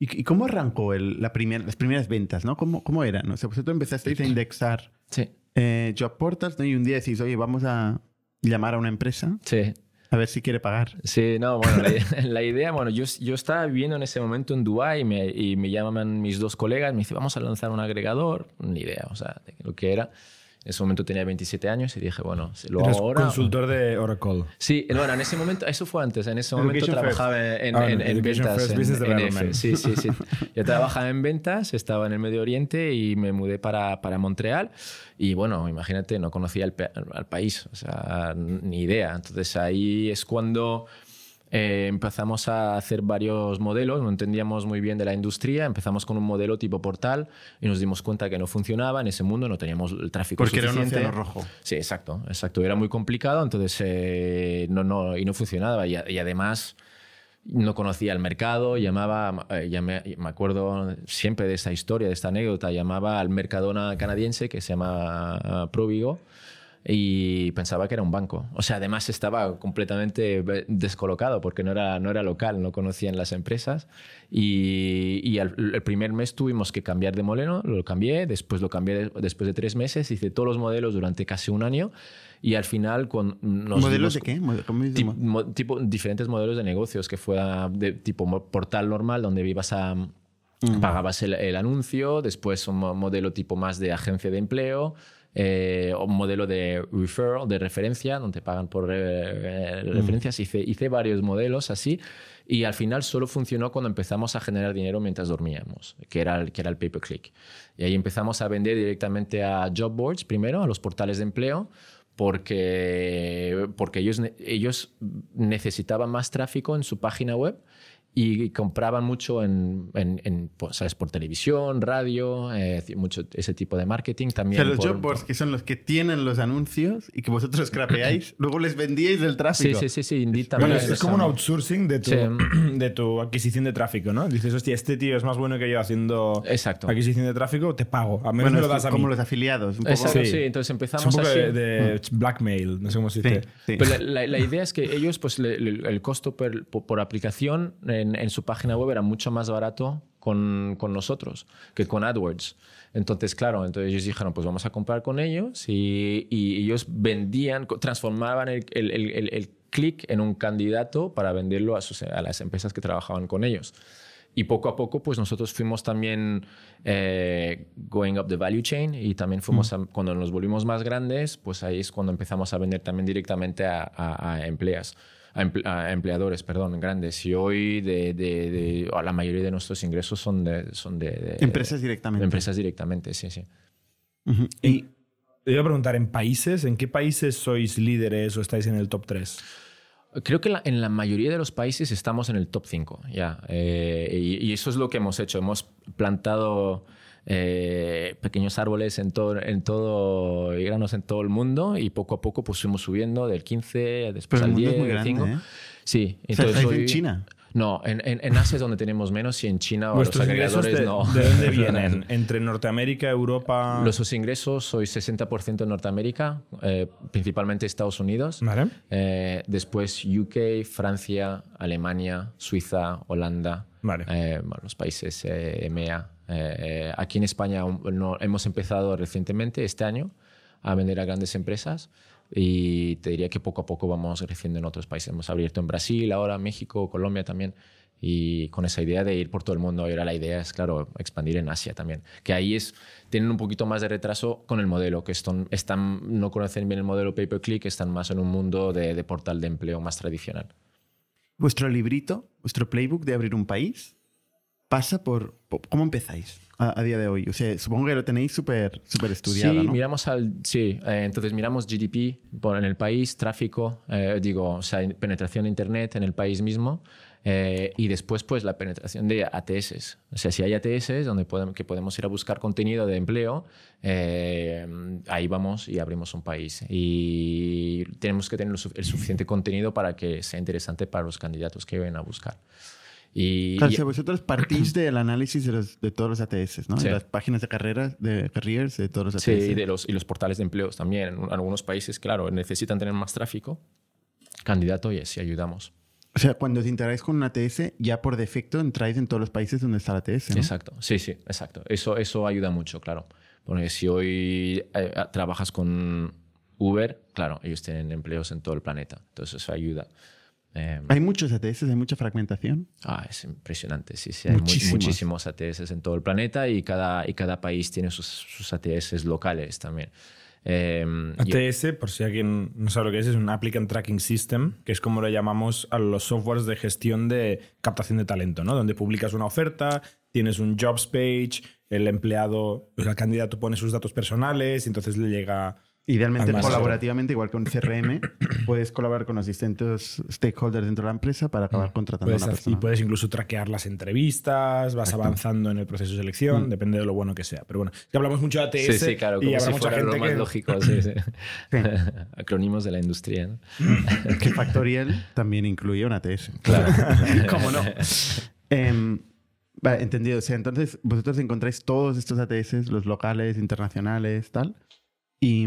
[SPEAKER 1] ¿Y, y cómo arrancó el- la primer- las primeras ventas? ¿no? ¿Cómo, cómo eran? O sea, vosotros empezasteis a indexar
[SPEAKER 5] Sí,
[SPEAKER 1] eh, job portals ¿no? y un día decís, oye, vamos a llamar a una empresa
[SPEAKER 5] sí.
[SPEAKER 1] a ver si quiere pagar.
[SPEAKER 5] Sí, no, bueno, la, la idea, bueno, yo, yo estaba viviendo en ese momento en Dubái y me, y me llaman mis dos colegas, me dicen, vamos a lanzar un agregador, ni idea, o sea, de lo que era. En ese momento tenía 27 años y dije, bueno, lo
[SPEAKER 6] Eres
[SPEAKER 5] hago ahora...
[SPEAKER 6] consultor de Oracle.
[SPEAKER 5] Sí, bueno, en ese momento, eso fue antes, en ese momento
[SPEAKER 1] Education first.
[SPEAKER 5] trabajaba en,
[SPEAKER 6] Ah,
[SPEAKER 5] en- en ventas.
[SPEAKER 6] first,
[SPEAKER 5] en-. F. Sí, sí, sí. Yo trabajaba en ventas, estaba en el Medio Oriente y me mudé para, para Montreal. Y bueno, imagínate, no conocía el, al país, o sea, ni idea. Entonces ahí es cuando eh, empezamos a hacer varios modelos, no entendíamos muy bien de la industria, empezamos con un modelo tipo portal y nos dimos cuenta que no funcionaba en ese mundo, no teníamos el tráfico
[SPEAKER 1] Porque era un
[SPEAKER 5] suficiente.
[SPEAKER 1] rojo.
[SPEAKER 5] Sí, exacto, exacto. Era muy complicado, entonces eh, no, no, y no funcionaba. Y, y además no conocía el mercado, llamaba, eh, llamé- me acuerdo siempre de esta historia, de esta anécdota, llamaba al Mercadona canadiense que se llama ah, Provigo y pensaba que era un banco. O sea, además estaba completamente descolocado porque no era, no era local, no conocían las empresas. Y, y al- el primer mes tuvimos que cambiar de modelo, lo cambié, después lo cambié de- después de tres meses, hice todos los modelos durante casi un año y al final con nos
[SPEAKER 1] ¿Modelos
[SPEAKER 5] dimos-
[SPEAKER 1] de qué? Mo- ¿cómo dices?
[SPEAKER 5] Tip- mo- tipo diferentes modelos de negocios que fuera de tipo portal normal donde ibas a pagabas el, el anuncio después un mo- modelo tipo más de agencia de empleo eh, un modelo de referral de referencia donde pagan por eh, eh, referencias. Hice, hice varios modelos así y al final solo funcionó cuando empezamos a generar dinero mientras dormíamos que era el, que era el pay per click y ahí empezamos a vender directamente a job boards primero a los portales de empleo porque, porque ellos, ellos necesitaban más tráfico en su página web y compraban mucho en, en, en, pues, ¿sabes? por televisión, radio, eh, mucho ese tipo de marketing
[SPEAKER 1] O
[SPEAKER 5] también.
[SPEAKER 1] sea, los
[SPEAKER 5] por-
[SPEAKER 1] job boards, que son los que tienen los anuncios y que vosotros scrapeáis, luego les vendíais del
[SPEAKER 5] Sí,
[SPEAKER 1] tráfico.
[SPEAKER 5] sí, sí, sí, Indeed también.
[SPEAKER 6] Bueno, es, es como un outsourcing de tu,
[SPEAKER 5] Sí.
[SPEAKER 6] de tu adquisición de tráfico, ¿no? Dices, hostia, este tío es más bueno que yo haciendo
[SPEAKER 5] Exacto.
[SPEAKER 6] adquisición de tráfico, te pago. A menos
[SPEAKER 1] Bueno,
[SPEAKER 6] me lo
[SPEAKER 1] es
[SPEAKER 6] das a
[SPEAKER 1] como
[SPEAKER 6] mí.
[SPEAKER 1] los afiliados. Un poco.
[SPEAKER 5] Exacto,
[SPEAKER 6] Sí.
[SPEAKER 5] sí. Entonces
[SPEAKER 6] Es un
[SPEAKER 5] empezamos
[SPEAKER 6] poco
[SPEAKER 5] así.
[SPEAKER 6] de, de blackmail, no sé cómo se
[SPEAKER 1] Sí,
[SPEAKER 6] dice.
[SPEAKER 1] sí.
[SPEAKER 5] Pero la, la- la idea es que ellos, pues le- le- el costo per- por, por aplicación en, en su página web era mucho más barato con, con nosotros que con AdWords. Entonces, claro, entonces ellos dijeron, pues vamos a comprar con ellos y, y ellos vendían, transformaban el, el, el- el- en un candidato para venderlo a, sus- a las empresas que trabajaban con ellos. Y poco a poco, pues nosotros fuimos también eh, going up the value chain y también fuimos, a- cuando nos volvimos más grandes, pues ahí es cuando empezamos a vender también directamente a, a- a empleas, a, emple- a empleadores, perdón, grandes. Y hoy de, de- de- la mayoría de nuestros ingresos son de... Son de, de-
[SPEAKER 1] Empresas directamente.
[SPEAKER 5] de empresas directamente, sí, sí.
[SPEAKER 6] Y te iba a preguntar, ¿en países? ¿En qué países sois líderes o estáis en el top 3?
[SPEAKER 5] Creo que en la mayoría de los países estamos en el top 5, ya. Eh, y, eso es lo que hemos hecho. Hemos plantado eh, pequeños árboles en todo, en todo, y granos en todo el mundo y poco a poco pues fuimos subiendo del 15, después al 10,
[SPEAKER 1] muy grande, 5. ¿eh?
[SPEAKER 5] Sí.
[SPEAKER 1] Entonces, en China?
[SPEAKER 5] No, en, en, Asia es donde tenemos menos y en China o
[SPEAKER 6] los agregadores de, no. ¿De dónde vienen? ¿Entre Norteamérica, Europa?
[SPEAKER 5] Los ingresos, soy 60% en Norteamérica, eh, principalmente Estados Unidos.
[SPEAKER 6] Vale.
[SPEAKER 5] Eh, después UK, Francia, Alemania, Suiza, Holanda.
[SPEAKER 6] Vale.
[SPEAKER 5] Eh, los países EMEA. Aquí en España hemos empezado recientemente, este año, a vender a grandes empresas y te diría que poco a poco vamos creciendo en otros países. Hemos abierto en Brasil, ahora México, Colombia también. Y con esa idea de ir por todo el mundo, ahora la idea es, claro, expandir en Asia también. Que ahí es, tienen un poquito más de retraso con el modelo, que están, están no conocen bien el modelo pay-per-click, están más en un mundo de, de portal de empleo más tradicional.
[SPEAKER 1] Vuestro librito, vuestro playbook de abrir un país, pasa por, ¿Cómo empezáis? a, día de hoy? O sea, supongo que lo tenéis súper super estudiado,
[SPEAKER 5] sí, miramos al... Sí, eh, entonces miramos GDP por, en el país, tráfico, eh, digo, o sea, penetración de Internet en el país mismo eh, y después pues la penetración de ATS. O sea, si hay ATS donde podemos, que podemos ir a buscar contenido de empleo, ahí vamos y abrimos un país. Y tenemos que tener el suficiente contenido para que sea interesante para los candidatos que vienen a buscar. Y,
[SPEAKER 1] claro, vosotros partís del análisis de, de, todos los ATS, ¿no? De las páginas de carreras, de careers, de todos los ATS.
[SPEAKER 5] Sí, y, de los, y los portales de empleos también. En algunos países, claro, necesitan tener más tráfico. Candidato, y así ayudamos.
[SPEAKER 1] O sea, cuando os integráis con un ATS, ya por defecto entráis en todos los países donde está el ATS, ¿no?
[SPEAKER 5] Exacto, sí, sí, exacto. Eso, eso ayuda mucho, claro. Porque si hoy eh, trabajas con Uber, claro, ellos tienen empleos en todo el planeta. Entonces eso ayuda.
[SPEAKER 1] Em, ¿Hay muchos ATS? ¿Hay mucha fragmentación?
[SPEAKER 5] Ah, es impresionante, sí, sí. Hay muchísimos ATS en todo el planeta y cada, y cada país tiene sus, sus ATS locales también.
[SPEAKER 6] Em, ATS, por si alguien no sabe lo que es, es un Applicant Tracking System, que es como lo llamamos a los softwares de gestión de captación de talento, ¿no? Donde publicas una oferta, tienes un jobs page, el empleado, pues el candidato pone sus datos personales y entonces le llega
[SPEAKER 1] Idealmente colaborativamente, igual que un CRM, puedes colaborar con los distintos stakeholders dentro de la empresa para acabar mm. contratando a una persona.
[SPEAKER 6] Y puedes incluso traquear las entrevistas, vas avanzando en el proceso de selección, mm. depende de lo bueno que sea. Pero bueno, es que hablamos mucho de ATS
[SPEAKER 5] sí, sí, claro, y habrá mucha gente lo más lógico, sí, sí. Acrónimos de la industria. ¿no?
[SPEAKER 1] que Factorial también incluye un ATS.
[SPEAKER 5] Claro.
[SPEAKER 1] ¿Cómo no? Em, vale, entendido. O sea, entonces vosotros encontráis todos estos ATS, los locales, internacionales, tal y,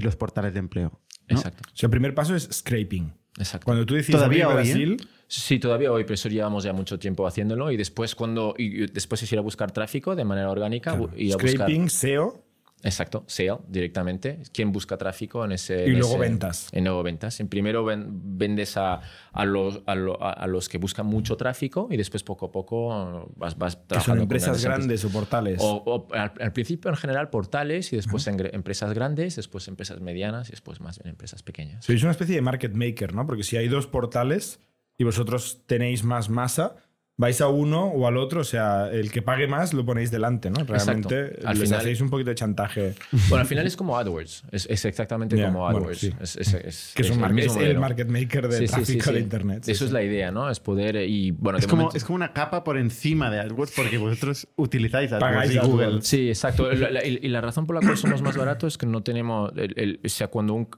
[SPEAKER 1] los portales de empleo.
[SPEAKER 5] Exacto.
[SPEAKER 6] O sea, el primer paso es scraping.
[SPEAKER 5] Exacto.
[SPEAKER 6] Cuando tú decides ¿Todavía hoy, Brasil...
[SPEAKER 5] Sí, todavía hoy, pero eso llevamos ya mucho tiempo haciéndolo y después cuando y después es ir a buscar tráfico de manera orgánica
[SPEAKER 6] y a Scraping, SEO
[SPEAKER 5] Exacto, sale directamente. ¿Quién busca tráfico en ese.
[SPEAKER 6] Y luego ventas.
[SPEAKER 5] En luego ventas. En primero vendes a, a, los, a, los que buscan mucho tráfico y después poco a poco vas, vas trabajando.
[SPEAKER 6] son empresas grandes o portales.
[SPEAKER 5] O, al, principio en general portales y después empresas grandes, después empresas medianas y después más bien empresas pequeñas.
[SPEAKER 6] Sois una especie de market maker, ¿no? Porque si hay dos portales y vosotros tenéis más masa vais a uno o al otro, o sea, el que pague más lo ponéis delante, ¿no? Realmente al les hacéis un poquito de chantaje.
[SPEAKER 5] Bueno, al final es como AdWords, es, exactamente como AdWords. es,
[SPEAKER 6] es, que es, un el, market maker de tráfico de Internet.
[SPEAKER 5] Eso es la idea, ¿no? Es poder y bueno...
[SPEAKER 1] Es como, es como una capa por encima de AdWords porque vosotros utilizáis AdWords y Google.
[SPEAKER 5] Sí, exacto. y la razón por la cual somos más baratos es que no tenemos... o sea, cuando un,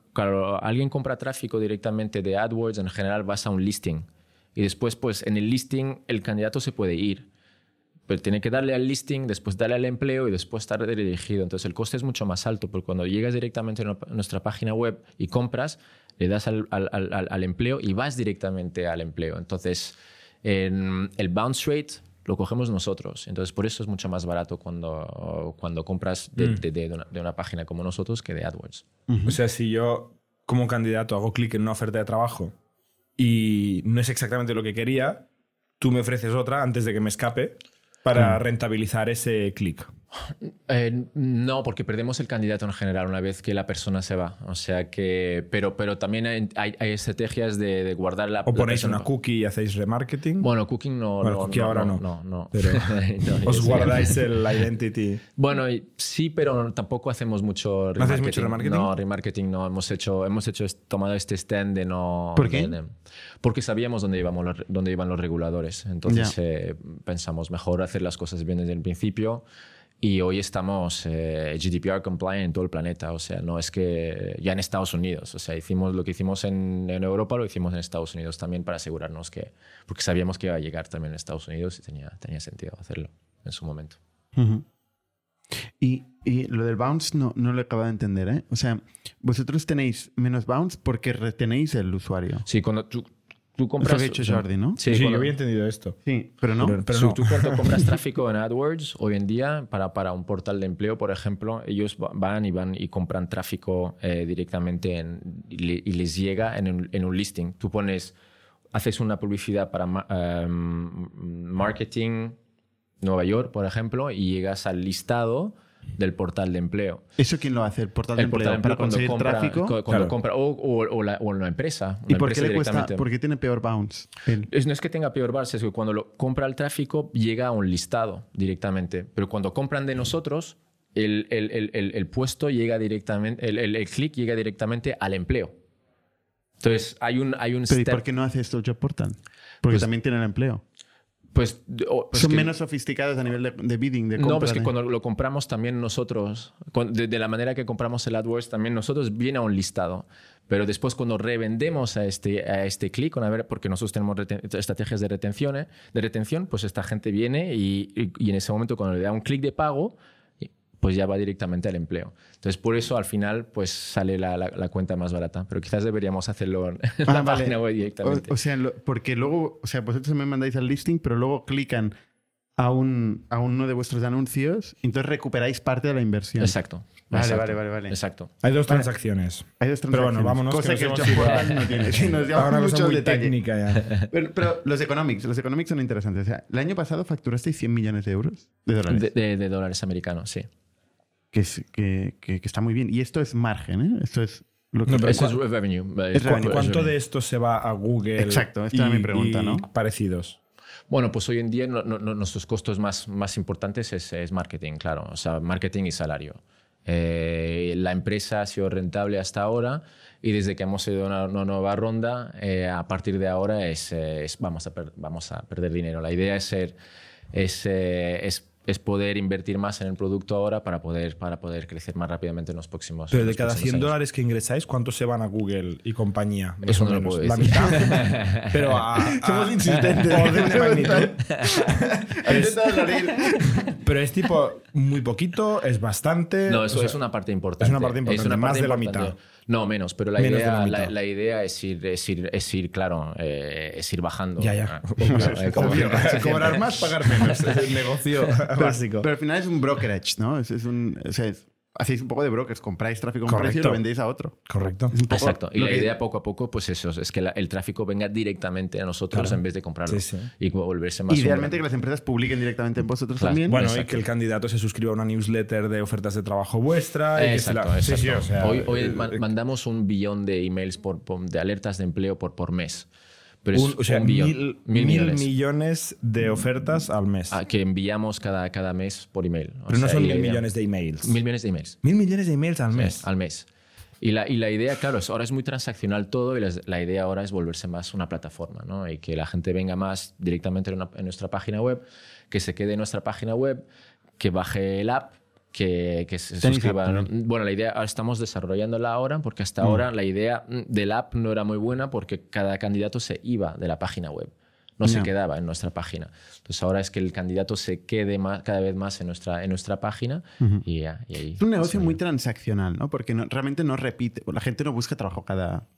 [SPEAKER 5] alguien compra tráfico directamente de AdWords, en general vas a un listing y después, pues en el listing, el candidato se puede ir. Pero tiene que darle al listing, después darle al empleo y después estar dirigido. Entonces el coste es mucho más alto, porque cuando llegas directamente a nuestra página web y compras, le das al, al, al, empleo y vas directamente al empleo. Entonces en el bounce rate lo cogemos nosotros. Entonces por eso es mucho más barato cuando, cuando compras de, mm. de, una, página como nosotros que de AdWords.
[SPEAKER 6] O sea, si yo como candidato hago clic en una oferta de trabajo y no es exactamente lo que quería, tú me ofreces otra antes de que me escape para rentabilizar ese clic.
[SPEAKER 5] Eh, no, porque perdemos el candidato en general una vez que la persona se va. O sea que, pero, pero también hay, hay estrategias de, de, guardar la.
[SPEAKER 6] O ponéis
[SPEAKER 5] la
[SPEAKER 6] una cookie y hacéis remarketing.
[SPEAKER 5] Bueno, cooking no.
[SPEAKER 6] Bueno,
[SPEAKER 5] no,
[SPEAKER 6] cookie
[SPEAKER 5] no,
[SPEAKER 6] ahora
[SPEAKER 5] no.
[SPEAKER 6] no.
[SPEAKER 5] no, no.
[SPEAKER 6] Pero
[SPEAKER 5] No,
[SPEAKER 6] os
[SPEAKER 5] sí.
[SPEAKER 6] guardáis el identity.
[SPEAKER 5] Bueno, y- sí, pero tampoco hacemos mucho
[SPEAKER 6] ¿No hacéis mucho remarketing?
[SPEAKER 5] No, remarketing no. Hemos hecho, hemos hecho tomado este stand de no.
[SPEAKER 1] ¿Por qué?
[SPEAKER 5] de- porque sabíamos dónde, íbamos los, dónde iban los reguladores. Entonces eh, pensamos mejor hacer las cosas bien desde el principio. Y hoy estamos eh, GDPR compliant en todo el planeta. O sea, no es que ya en Estados Unidos. O sea, hicimos lo que hicimos en, en Europa, lo hicimos en Estados Unidos también para asegurarnos que. Porque sabíamos que iba a llegar también en Estados Unidos y tenía, tenía sentido hacerlo en su momento.
[SPEAKER 1] Y, y lo del bounce no, no lo acabo de entender, ¿eh? O sea, vosotros tenéis menos bounce porque retenéis el usuario.
[SPEAKER 5] Sí, cuando tú, tú compras.
[SPEAKER 1] lo que hecho Jordi, ¿no?
[SPEAKER 5] Sí,
[SPEAKER 6] Sí, yo había entendido esto.
[SPEAKER 1] Sí, pero no.
[SPEAKER 6] Pero- pero
[SPEAKER 5] Tú-
[SPEAKER 6] no.
[SPEAKER 5] Tú cuando compras tráfico en AdWords hoy en día para, para un portal de empleo, por ejemplo, ellos va- van y van y compran tráfico eh, directamente en- y, le- y les llega en un, en un listing. Tú pones, haces una publicidad para em, marketing Nueva York, por ejemplo, y llegas al listado del portal de empleo.
[SPEAKER 1] ¿Eso quién lo hace? ¿El portal de
[SPEAKER 5] El portal
[SPEAKER 1] empleo
[SPEAKER 5] de
[SPEAKER 1] para
[SPEAKER 5] empleo cuando
[SPEAKER 1] conseguir
[SPEAKER 5] compra,
[SPEAKER 1] tráfico?
[SPEAKER 5] cu- cuando
[SPEAKER 6] Claro.
[SPEAKER 5] compra o, o- o la, o la empresa.
[SPEAKER 1] ¿Y por qué le cuesta? ¿Por qué tiene peor bounce?
[SPEAKER 5] Es- no es que tenga peor base, es que cuando lo compra el tráfico llega a un listado directamente. Pero cuando compran de nosotros, el, el- el- el- el puesto llega directamente, el, el- el clic llega directamente al empleo. Entonces hay un, hay un
[SPEAKER 1] Pero ¿y
[SPEAKER 5] step-
[SPEAKER 1] por qué no hace esto el job portal? Porque
[SPEAKER 5] Pues-
[SPEAKER 1] también tienen empleo.
[SPEAKER 5] Pues, pues
[SPEAKER 1] Son
[SPEAKER 5] que-
[SPEAKER 1] menos sofisticados a nivel de, de bidding, de
[SPEAKER 5] No,
[SPEAKER 1] compra.
[SPEAKER 5] pues que
[SPEAKER 1] de-
[SPEAKER 5] cuando lo compramos también nosotros, de, de la manera que compramos el AdWords, también nosotros viene a un listado. Pero después cuando revendemos a este, a este clic, porque nosotros tenemos estrategias de retención, ¿eh? de retención, pues esta gente viene y, y- y en ese momento cuando le da un clic de pago, pues ya va directamente al empleo. Entonces por eso al final pues sale la, la- la cuenta más barata. Pero quizás deberíamos hacerlo en
[SPEAKER 1] Ah,
[SPEAKER 5] la
[SPEAKER 1] vale.
[SPEAKER 5] página web directamente.
[SPEAKER 1] O, o sea, lo- porque luego, o sea, vosotros me mandáis al listing, pero luego clican a, un, a uno de vuestros anuncios y entonces recuperáis parte de la inversión.
[SPEAKER 5] Exacto.
[SPEAKER 1] Vale,
[SPEAKER 5] Exacto.
[SPEAKER 1] vale, vale, vale.
[SPEAKER 5] Exacto.
[SPEAKER 6] Hay dos transacciones.
[SPEAKER 1] Hay dos
[SPEAKER 6] Pero bueno,
[SPEAKER 1] transacciones,
[SPEAKER 6] vámonos,
[SPEAKER 1] Cosa
[SPEAKER 6] que
[SPEAKER 1] que, no tiene. Sí, nos lleva
[SPEAKER 6] Ahora una
[SPEAKER 1] mucho
[SPEAKER 6] cosa muy
[SPEAKER 1] detalle.
[SPEAKER 6] técnica ya.
[SPEAKER 1] Pero, pero los economics, los economics son interesantes. O sea, el año pasado facturasteis 100 millones de euros de dólares.
[SPEAKER 5] De, de- de dólares americanos, sí.
[SPEAKER 1] Que, es- que, que- que está muy bien. Y esto es margen, ¿eh? Esto es lo que...
[SPEAKER 6] No, pero
[SPEAKER 5] Eso
[SPEAKER 6] ¿cuál-
[SPEAKER 5] es revenue.
[SPEAKER 1] Es
[SPEAKER 6] ¿Cu-
[SPEAKER 1] revenue.
[SPEAKER 6] ¿Cuánto
[SPEAKER 5] revenue.
[SPEAKER 6] de esto se va a Google?
[SPEAKER 1] Exacto, esta era mi pregunta,
[SPEAKER 6] y
[SPEAKER 1] ¿no?
[SPEAKER 6] Parecidos.
[SPEAKER 5] Bueno, pues hoy en día no- no- nuestros costos más, más importantes es, es marketing, claro. O sea, marketing y salario. Eh, la empresa ha sido rentable hasta ahora y desde que hemos ido a una, una nueva ronda, eh, a partir de ahora es, eh, es- vamos, a per- vamos a perder dinero. La idea es, ser, es, eh, es, es poder invertir más en el producto ahora para poder, para poder crecer más rápidamente en los próximos
[SPEAKER 6] Pero de
[SPEAKER 5] los
[SPEAKER 6] cada
[SPEAKER 5] próximos
[SPEAKER 6] 100
[SPEAKER 5] años.
[SPEAKER 6] dólares que ingresáis, ¿cuántos se van a Google y compañía? Más
[SPEAKER 5] Eso
[SPEAKER 6] o
[SPEAKER 5] no lo puedo
[SPEAKER 6] La
[SPEAKER 5] decir.
[SPEAKER 6] mitad. Pero a, a-
[SPEAKER 1] Somos insistentes.
[SPEAKER 6] orden de magnitud. Pero es tipo muy poquito, es bastante.
[SPEAKER 5] No, eso
[SPEAKER 6] o sea,
[SPEAKER 5] es una parte importante.
[SPEAKER 6] es una parte importante, más de la mitad.
[SPEAKER 5] No, menos, pero la,
[SPEAKER 6] Menos
[SPEAKER 5] idea,
[SPEAKER 6] la
[SPEAKER 5] la,
[SPEAKER 6] mitad.
[SPEAKER 5] la idea es ir, es ir, es ir claro, eh, es ir bajando.
[SPEAKER 6] Ya, ya.
[SPEAKER 5] Ah,
[SPEAKER 6] Obvio, cobrar más, pagar menos. Es el negocio básico.
[SPEAKER 1] Pero al final es un brokerage, ¿no? Es, es un, o sea, es- hacéis un poco de brokers. Compráis tráfico a un
[SPEAKER 6] Correcto.
[SPEAKER 1] precio y lo vendéis a otro.
[SPEAKER 6] Correcto.
[SPEAKER 5] Exacto. Y
[SPEAKER 1] lo
[SPEAKER 5] la
[SPEAKER 1] que-
[SPEAKER 5] idea poco a poco, pues eso, es que la- el tráfico venga directamente a nosotros
[SPEAKER 6] Claro.
[SPEAKER 5] en vez de comprarlo.
[SPEAKER 6] Sí, sí.
[SPEAKER 5] Y volverse más
[SPEAKER 1] Idealmente que las empresas publiquen directamente en vosotros
[SPEAKER 5] Claro.
[SPEAKER 1] también.
[SPEAKER 6] Bueno, y que el candidato se suscriba a una newsletter de ofertas de trabajo vuestra. y
[SPEAKER 5] Exacto,
[SPEAKER 6] la-
[SPEAKER 5] exacto.
[SPEAKER 6] Sí, sí, o sea,
[SPEAKER 5] hoy hoy
[SPEAKER 6] eh, eh,
[SPEAKER 5] mandamos un billón de emails por, por- de alertas de empleo por, por mes. Pero es
[SPEAKER 6] un- o sea,
[SPEAKER 5] un billón,
[SPEAKER 6] mil,
[SPEAKER 5] mil
[SPEAKER 6] mil
[SPEAKER 5] millones.
[SPEAKER 6] de ofertas al mes.
[SPEAKER 5] Ah, que enviamos cada, cada mes por email. O
[SPEAKER 6] Pero no son mil millones de emails.
[SPEAKER 5] Mil millones de emails.
[SPEAKER 6] Mil millones de emails al
[SPEAKER 5] Sí,
[SPEAKER 6] mes.
[SPEAKER 5] al mes. Y la, y la idea, claro, es, ahora es muy transaccional todo y la, la idea ahora es volverse más una plataforma, ¿no? Y que la gente venga más directamente en, una- en nuestra página web, que se quede en nuestra página web, que baje el app, que, que se
[SPEAKER 1] Tenéis
[SPEAKER 5] suscriba.
[SPEAKER 1] app
[SPEAKER 5] ¿no?
[SPEAKER 1] también.
[SPEAKER 5] Bueno, la idea, ahora estamos desarrollándola ahora porque hasta
[SPEAKER 1] Mm.
[SPEAKER 5] ahora la idea mm, del app no era muy buena porque cada candidato se iba de la página web. No se quedaba en nuestra página. Entonces ahora es que el candidato se quede más, cada vez más en nuestra, en nuestra página y, ya, y ahí.
[SPEAKER 1] Es un negocio muy transaccional, ¿no? Porque no- realmente no repite. La gente no busca trabajo cada,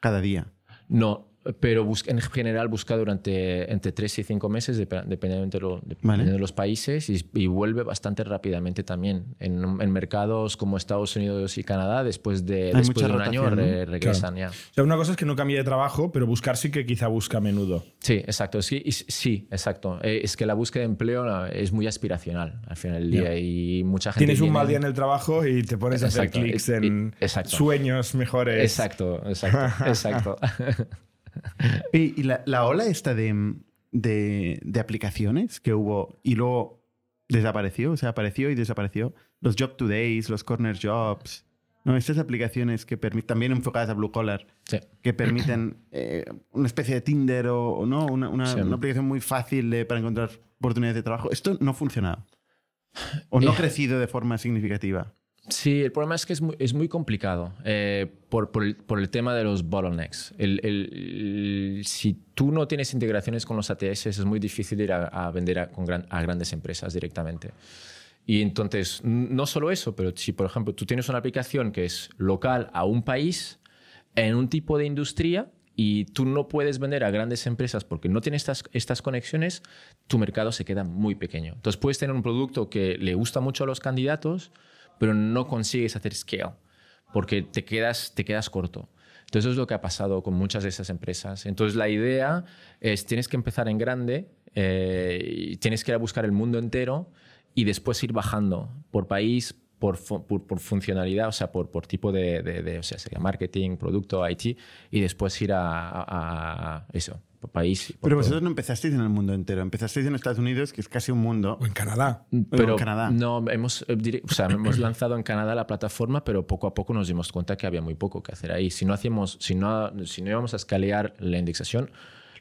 [SPEAKER 1] cada día.
[SPEAKER 5] No, pero busca, en general busca durante entre 3 y 5 meses, dep- dependiendo, de, lo- dependiendo
[SPEAKER 1] Vale.
[SPEAKER 5] de los países, y, y vuelve bastante rápidamente también. En, en mercados como Estados Unidos y Canadá, después de,
[SPEAKER 1] Hay
[SPEAKER 5] después de un año
[SPEAKER 1] rotación, ¿no?
[SPEAKER 5] re- regresan ya.
[SPEAKER 6] O sea, una cosa es que no cambie de trabajo, pero buscar sí que quizá busca a menudo.
[SPEAKER 5] Sí, exacto. Sí, y- sí exacto. Eh, Es que la búsqueda de empleo es muy aspiracional al final del día
[SPEAKER 6] Ya.
[SPEAKER 5] y mucha gente.
[SPEAKER 6] Tienes un mal día en el trabajo y te pones a hacer
[SPEAKER 5] Exacto,
[SPEAKER 6] clics en
[SPEAKER 5] y- exacto.
[SPEAKER 6] sueños mejores.
[SPEAKER 5] Exacto, exacto, exacto.
[SPEAKER 1] Y, y la, la ola esta de, de, de aplicaciones que hubo y luego desapareció, o sea, apareció y desapareció. Los Job Todays, los Corner Jobs, ¿no? Estas aplicaciones que permiten, también enfocadas a Blue Collar,
[SPEAKER 5] Sí.
[SPEAKER 1] que permiten eh, una especie de Tinder o, o no, una, una-
[SPEAKER 5] Sí.
[SPEAKER 1] una aplicación muy fácil de- para encontrar oportunidades de trabajo. Esto no ha funcionado. O no ha
[SPEAKER 5] Eh.
[SPEAKER 1] crecido de forma significativa.
[SPEAKER 5] Sí, el problema es que es muy, es muy complicado eh, por, por el, por el tema de los bottlenecks. El- el- si tú no tienes integraciones con los ATS, es muy difícil ir a, a vender a, con gran- a grandes empresas directamente. Y entonces, no solo eso, pero si, por ejemplo, tú tienes una aplicación que es local a un país, en un tipo de industria, y tú no puedes vender a grandes empresas porque no tienes estas, estas conexiones, tu mercado se queda muy pequeño. Entonces puedes tener un producto que le gusta mucho a los candidatos, pero no consigues hacer scale porque te quedas, te quedas corto. Entonces eso es lo que ha pasado con muchas de esas empresas. Entonces la idea es, tienes que empezar en grande, eh, tienes que ir a buscar el mundo entero y después ir bajando por país, por, por, funcionalidad, o sea, por, por tipo de, de- o sea, marketing, producto, IT, y después ir a, eso, país.
[SPEAKER 1] Pero
[SPEAKER 5] todo.
[SPEAKER 1] vosotros no empezasteis en el mundo entero, empezasteis en Estados Unidos, que es casi un mundo.
[SPEAKER 6] O en Canadá.
[SPEAKER 5] Pero
[SPEAKER 1] en Canadá.
[SPEAKER 5] no, hemos, eh, o sea, hemos lanzado en Canadá la plataforma, pero poco a poco nos dimos cuenta que había muy poco que hacer ahí. Si no hacíamos, si no, si no íbamos a escalear la indexación,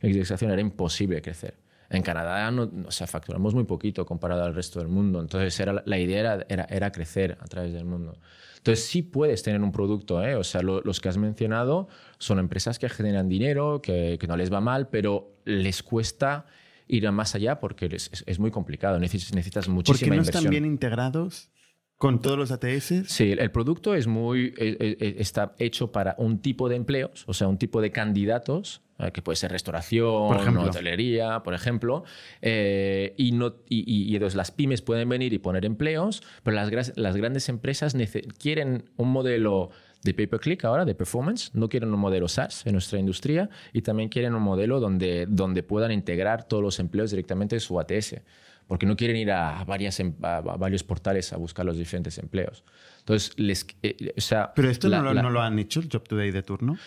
[SPEAKER 5] la indexación era imposible crecer. En Canadá, no, o sea, facturamos muy poquito comparado al resto del mundo. Entonces, era, la- idea era, era, era crecer a través del mundo. Entonces, sí puedes tener un producto, ¿eh? O sea, lo- los que has mencionado son empresas que generan dinero, que, que no les va mal, pero les cuesta ir más allá porque es, es- es muy complicado. Necesitas, necesitas
[SPEAKER 1] ¿Por qué
[SPEAKER 5] muchísima
[SPEAKER 1] no
[SPEAKER 5] inversión.
[SPEAKER 1] están bien integrados con todos los ATS?
[SPEAKER 5] Sí, el producto es muy, eh, eh, está hecho para un tipo de empleos, o sea, un tipo de candidatos, que puede ser restauración,
[SPEAKER 1] Por ejemplo.
[SPEAKER 5] hotelería, por ejemplo, eh, y, no, y, y- y entonces las pymes pueden venir y poner empleos, pero las, grandes empresas quieren un modelo de pay-per-click ahora, de performance, no quieren un modelo SaaS en nuestra industria y también quieren un modelo donde, donde puedan integrar todos los empleos directamente en su ATS porque no quieren ir a, varias, em- a varios portales a buscar los diferentes empleos. Entonces, les, eh, o sea,
[SPEAKER 1] Pero esto
[SPEAKER 5] la-
[SPEAKER 1] no, lo,
[SPEAKER 5] la-
[SPEAKER 1] no lo han hecho, el Job Today de turno.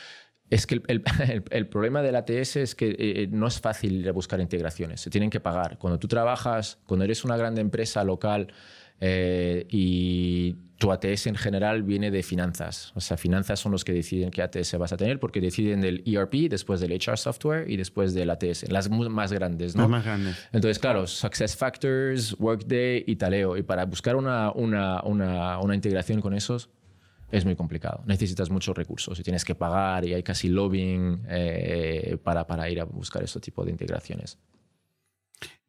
[SPEAKER 5] Es que el, el- el- el problema del ATS es que eh, no es fácil buscar integraciones, se tienen que pagar. Cuando tú trabajas, cuando eres una grande empresa local eh, y tu ATS en general viene de finanzas, o sea, finanzas son los que deciden qué ATS vas a tener porque deciden del ERP, después del HR software y después del ATS, las más grandes, ¿no?
[SPEAKER 1] Los más grandes.
[SPEAKER 5] Entonces, claro, Success Factors, Workday y Taleo. Y para buscar una, una, una, una integración con esos es muy complicado. Necesitas muchos recursos y tienes que pagar y hay casi lobbying eh, para, para ir a buscar este tipo de integraciones.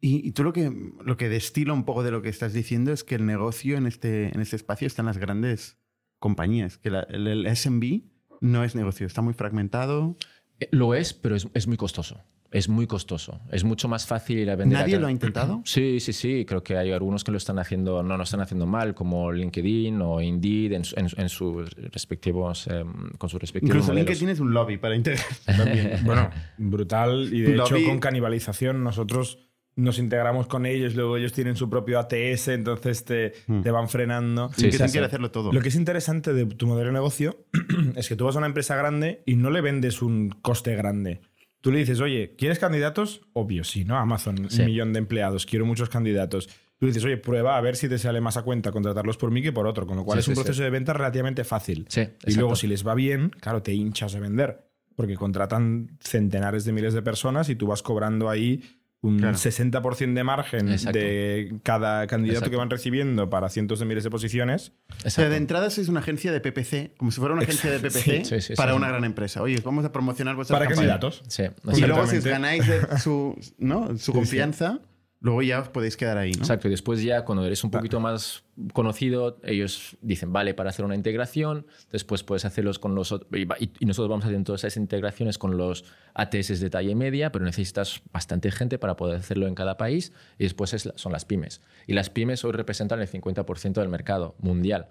[SPEAKER 1] Y, y tú lo que, lo que destila un poco de lo que estás diciendo es que el negocio en este, en este espacio están las grandes compañías, que la- el, el SMB no es negocio, está muy fragmentado.
[SPEAKER 5] Eh, Lo es, pero es, es muy costoso. Es muy costoso. Es mucho más fácil ir a vender.
[SPEAKER 1] ¿Nadie
[SPEAKER 5] a-
[SPEAKER 1] lo ha intentado?
[SPEAKER 5] Sí, sí, sí. Creo que hay algunos que lo están haciendo, no lo están haciendo mal, como LinkedIn o Indeed en, su- en, en sus respectivos, em, con sus respectivos
[SPEAKER 1] Incluso
[SPEAKER 5] modelos.
[SPEAKER 1] LinkedIn es un lobby para integrar.
[SPEAKER 6] Bueno, brutal. Y de hecho, con canibalización, nosotros nos integramos con ellos, luego ellos tienen su propio ATS, entonces te, te van frenando.
[SPEAKER 5] Sí,
[SPEAKER 1] LinkedIn quiere
[SPEAKER 5] sí.
[SPEAKER 1] hacerlo todo.
[SPEAKER 6] Lo que es interesante de tu modelo de negocio es que tú vas a una empresa grande y no le vendes un coste grande. Tú le dices, oye, ¿quieres candidatos? Obvio, sí, ¿no? Amazon,
[SPEAKER 5] Sí.
[SPEAKER 6] un millón de empleados, quiero muchos candidatos. Tú dices, oye, prueba a ver si te sale más a cuenta contratarlos por mí que por otro, con lo cual
[SPEAKER 5] Sí,
[SPEAKER 6] es un
[SPEAKER 5] sí,
[SPEAKER 6] proceso de venta relativamente fácil.
[SPEAKER 5] Sí,
[SPEAKER 6] y luego, si les va bien, claro, te hinchas a vender, porque contratan centenares de miles de personas y tú vas cobrando ahí un
[SPEAKER 1] Claro.
[SPEAKER 6] 60% de margen
[SPEAKER 5] Exacto.
[SPEAKER 6] de cada candidato
[SPEAKER 5] Exacto.
[SPEAKER 6] que van recibiendo para cientos de miles de posiciones.
[SPEAKER 1] O sea,
[SPEAKER 5] Exacto.
[SPEAKER 1] de entrada sois una agencia de PPC, como si fuera una agencia de PPC
[SPEAKER 5] Sí, sí, sí,
[SPEAKER 1] para
[SPEAKER 5] sí.
[SPEAKER 1] una gran empresa. Oye, os vamos a promocionar vuestras
[SPEAKER 6] Para
[SPEAKER 1] campañas.
[SPEAKER 6] candidatos.
[SPEAKER 5] Sí,
[SPEAKER 1] Y luego si ganáis de su, ¿no? su
[SPEAKER 6] sí.
[SPEAKER 1] confianza, luego ya os podéis quedar ahí, ¿no?
[SPEAKER 5] Exacto, y después ya cuando eres un poquito más conocido, ellos dicen, vale, para hacer una integración, después puedes hacerlos con los otros, y, nosotros vamos haciendo todas esas integraciones con los ATS de talla media, pero necesitas bastante gente para poder hacerlo en cada país, y después son las pymes. Y las pymes hoy representan el 50% del mercado mundial.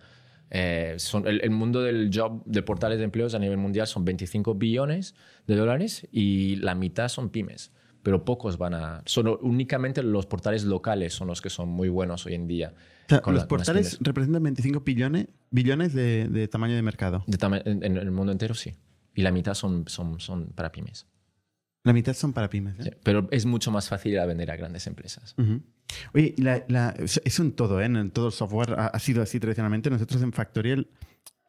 [SPEAKER 5] Eh, son, el, mundo del job, de portales de empleos a nivel mundial son 25 billones de dólares y la mitad son pymes pero pocos van a... Solo, únicamente los portales locales son los que son muy buenos hoy en día.
[SPEAKER 1] los portales representan 25 billones, billones de, tamaño de mercado.
[SPEAKER 5] De en, el mundo entero sí. Y la mitad son, son, son para pymes.
[SPEAKER 1] La mitad son para pymes. ¿eh?
[SPEAKER 5] pero es mucho más fácil a vender a grandes empresas.
[SPEAKER 1] Oye, es un todo, ¿eh? En todo el software ha, sido así tradicionalmente. Nosotros en Factorial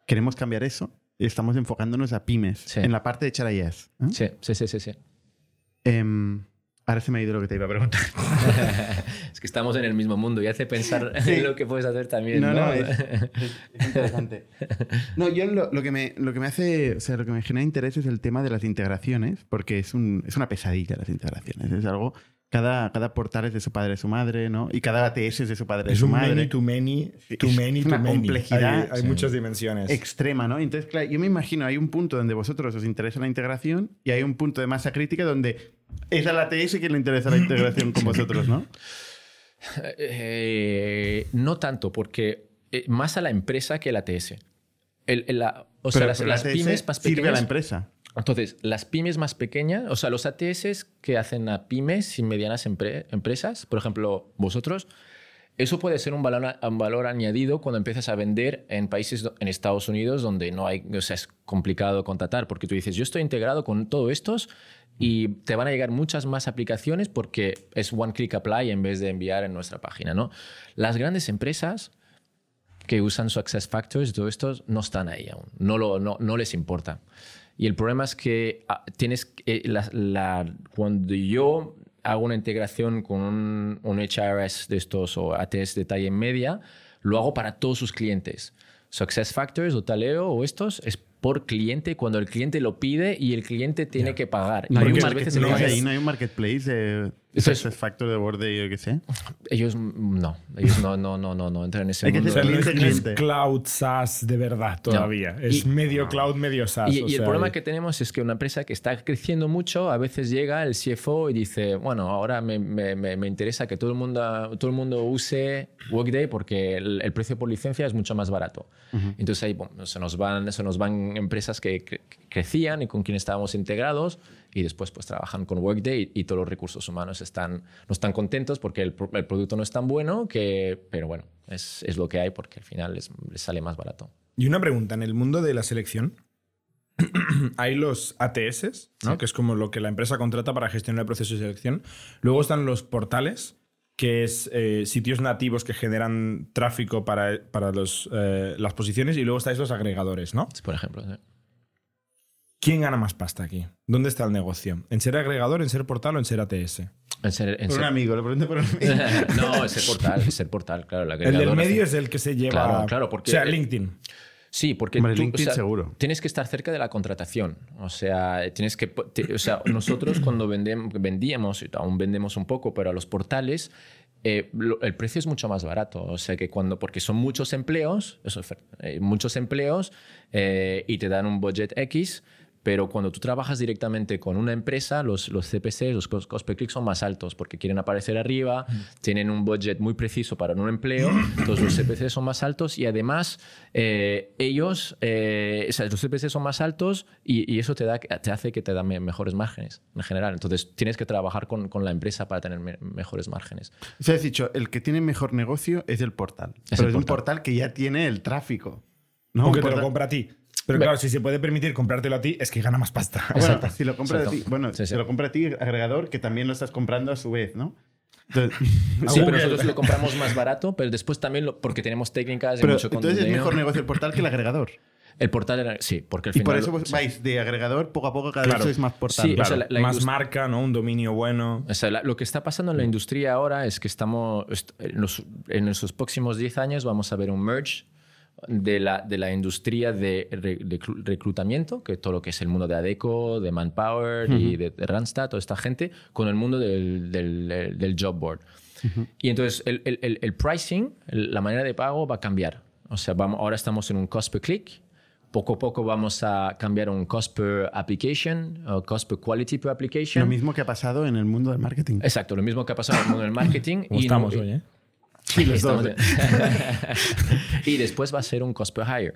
[SPEAKER 1] queremos cambiar eso. Estamos enfocándonos a pymes en la parte de HRIS.
[SPEAKER 5] ¿eh? Sí, sí, sí, sí.
[SPEAKER 1] Em, ahora se me ha ido lo que te iba a preguntar.
[SPEAKER 5] es que estamos en el mismo mundo y hace pensar en lo que puedes hacer también. No, no,
[SPEAKER 1] es, interesante. No, yo lo, que me, lo que me hace, o sea, lo que me genera interés es el tema de las integraciones, porque es, un, es una pesadilla las integraciones. Es algo cada, cada, portal es de su padre y su madre, ¿no? Y cada ATS es de su padre y su madre.
[SPEAKER 6] Es un many, too many, too many, complejidad. Hay, muchas dimensiones.
[SPEAKER 1] Extrema, ¿no? Entonces, claro, yo me imagino, hay un punto donde vosotros os interesa la integración y hay un punto de masa crítica donde es al ATS quien le interesa la integración con vosotros, ¿no?
[SPEAKER 5] Eh, no tanto, porque eh, más a la empresa que al ATS. El, o sea, las, las pymes más
[SPEAKER 1] sirve a la empresa.
[SPEAKER 5] Entonces, las pymes más pequeñas, o sea, los ATS que hacen a pymes y medianas empresas, por ejemplo, vosotros, eso puede ser un valor, añadido cuando empiezas a vender en países en Estados Unidos donde no hay, o sea, es complicado contratar, porque tú dices, yo estoy integrado con todo estos y te van a llegar muchas más aplicaciones porque es one click apply en vez de enviar en nuestra página, ¿no? Las grandes empresas que usan Success Factors, todo esto no están ahí aún, no, lo, no, no les importa. Y el problema es que ah, tienes eh, la, cuando yo hago una integración con un, un, HRS de estos o ATS de talla media, lo hago para todos sus clientes. Success Factors o Taleo o estos es por cliente cuando el cliente lo pide y el cliente tiene que pagar.
[SPEAKER 1] No hay, un veces ahí, no hay un marketplace de es factor de borde yo qué sé.
[SPEAKER 5] Ellos no, ellos no, no, no, no, no entran en ese mundo.
[SPEAKER 6] no, es, cloud SaaS de verdad todavía. Es medio cloud, medio SaaS.
[SPEAKER 5] Y, el problema que tenemos es que una empresa que está creciendo mucho, a veces llega el CFO y dice, bueno, ahora me, me, me interesa que todo el, mundo, todo el mundo use Workday porque el, precio por licencia es mucho más barato. Entonces ahí se, nos van, se nos van empresas que crecían y con quien estábamos integrados y después pues trabajan con Workday y, todos los recursos humanos están, no están contentos porque el, producto no es tan bueno, que, pero bueno, es, es lo que hay porque al final les, sale más barato.
[SPEAKER 6] Y una pregunta, en el mundo de la selección, hay los ATS, ¿no? que es como lo que la empresa contrata para gestionar el proceso de selección. Luego están los portales, que es eh, sitios nativos que generan tráfico para, para los, eh, las posiciones. Y luego estáis los agregadores, ¿no?
[SPEAKER 5] Por ejemplo.
[SPEAKER 6] ¿Quién gana más pasta aquí? ¿Dónde está el negocio? ¿En ser agregador, en ser portal o en ser ATS?
[SPEAKER 5] En ser,
[SPEAKER 1] por un amigo, lo pregunto por un amigo.
[SPEAKER 5] no, es ser portal, es ser portal, claro.
[SPEAKER 6] El, el del medio es el que se lleva.
[SPEAKER 5] Claro, claro, porque.
[SPEAKER 6] O sea, LinkedIn.
[SPEAKER 5] Sí, porque
[SPEAKER 1] LinkedIn seguro.
[SPEAKER 5] tienes que estar cerca de la contratación. O sea, tienes que, o sea, nosotros cuando vendemos, vendíamos, aún vendemos un poco, pero a los portales eh, el precio es mucho más barato. O sea que cuando, porque son muchos empleos, eso, eh, muchos empleos eh, y te dan un budget X, pero cuando tú trabajas directamente con una empresa, los, los CPC, los cost per click son más altos porque quieren aparecer arriba, tienen un budget muy preciso para un empleo, entonces los CPC son más altos y además eh, ellos, eh, o sea, los CPC son más altos y, eso te, da, te hace que te dan mejores márgenes en general. Entonces tienes que trabajar con, con la empresa para tener mejores márgenes.
[SPEAKER 1] O sea, has dicho, el que tiene mejor negocio es el portal. pero es un portal que ya tiene el tráfico.
[SPEAKER 6] ¿no? te lo compra a ti. Pero claro, si se puede permitir comprártelo a ti, es que gana más pasta.
[SPEAKER 1] Bueno, si lo compra a ti, bueno, si lo compra a ti, agregador, que también lo estás comprando a su vez, ¿no?
[SPEAKER 5] sí, pero nosotros lo compramos más barato, pero después también lo, porque tenemos técnicas
[SPEAKER 1] pero, mucho Entonces es mejor negocio el portal que el agregador.
[SPEAKER 5] El portal era, sí, porque al
[SPEAKER 1] final. Y por eso vais de agregador poco a poco cada vez sois más portal. Sí,
[SPEAKER 6] claro. más marca, ¿no? Un dominio bueno.
[SPEAKER 5] O sea, lo que está pasando en la industria ahora es que estamos. En, los, en nuestros próximos 10 años vamos a ver un merge de la, de la industria de, reclutamiento, que todo lo que es el mundo de ADECO, de Manpower y de, Randstad, toda esta gente, con el mundo del, del, del job board. Y entonces el, el- el- el pricing, el- la manera de pago va a cambiar. O sea, vamos, ahora estamos en un cost per click. Poco a poco vamos a cambiar a un cost per application, o cost per quality per application.
[SPEAKER 1] Lo mismo que ha pasado en el mundo del marketing.
[SPEAKER 5] Exacto, lo mismo que ha pasado en el mundo del marketing.
[SPEAKER 6] ¿Cómo
[SPEAKER 5] y
[SPEAKER 6] estamos
[SPEAKER 5] no-
[SPEAKER 6] hoy, eh?
[SPEAKER 1] Sí, los dos.
[SPEAKER 5] y después va a ser un cost per hire.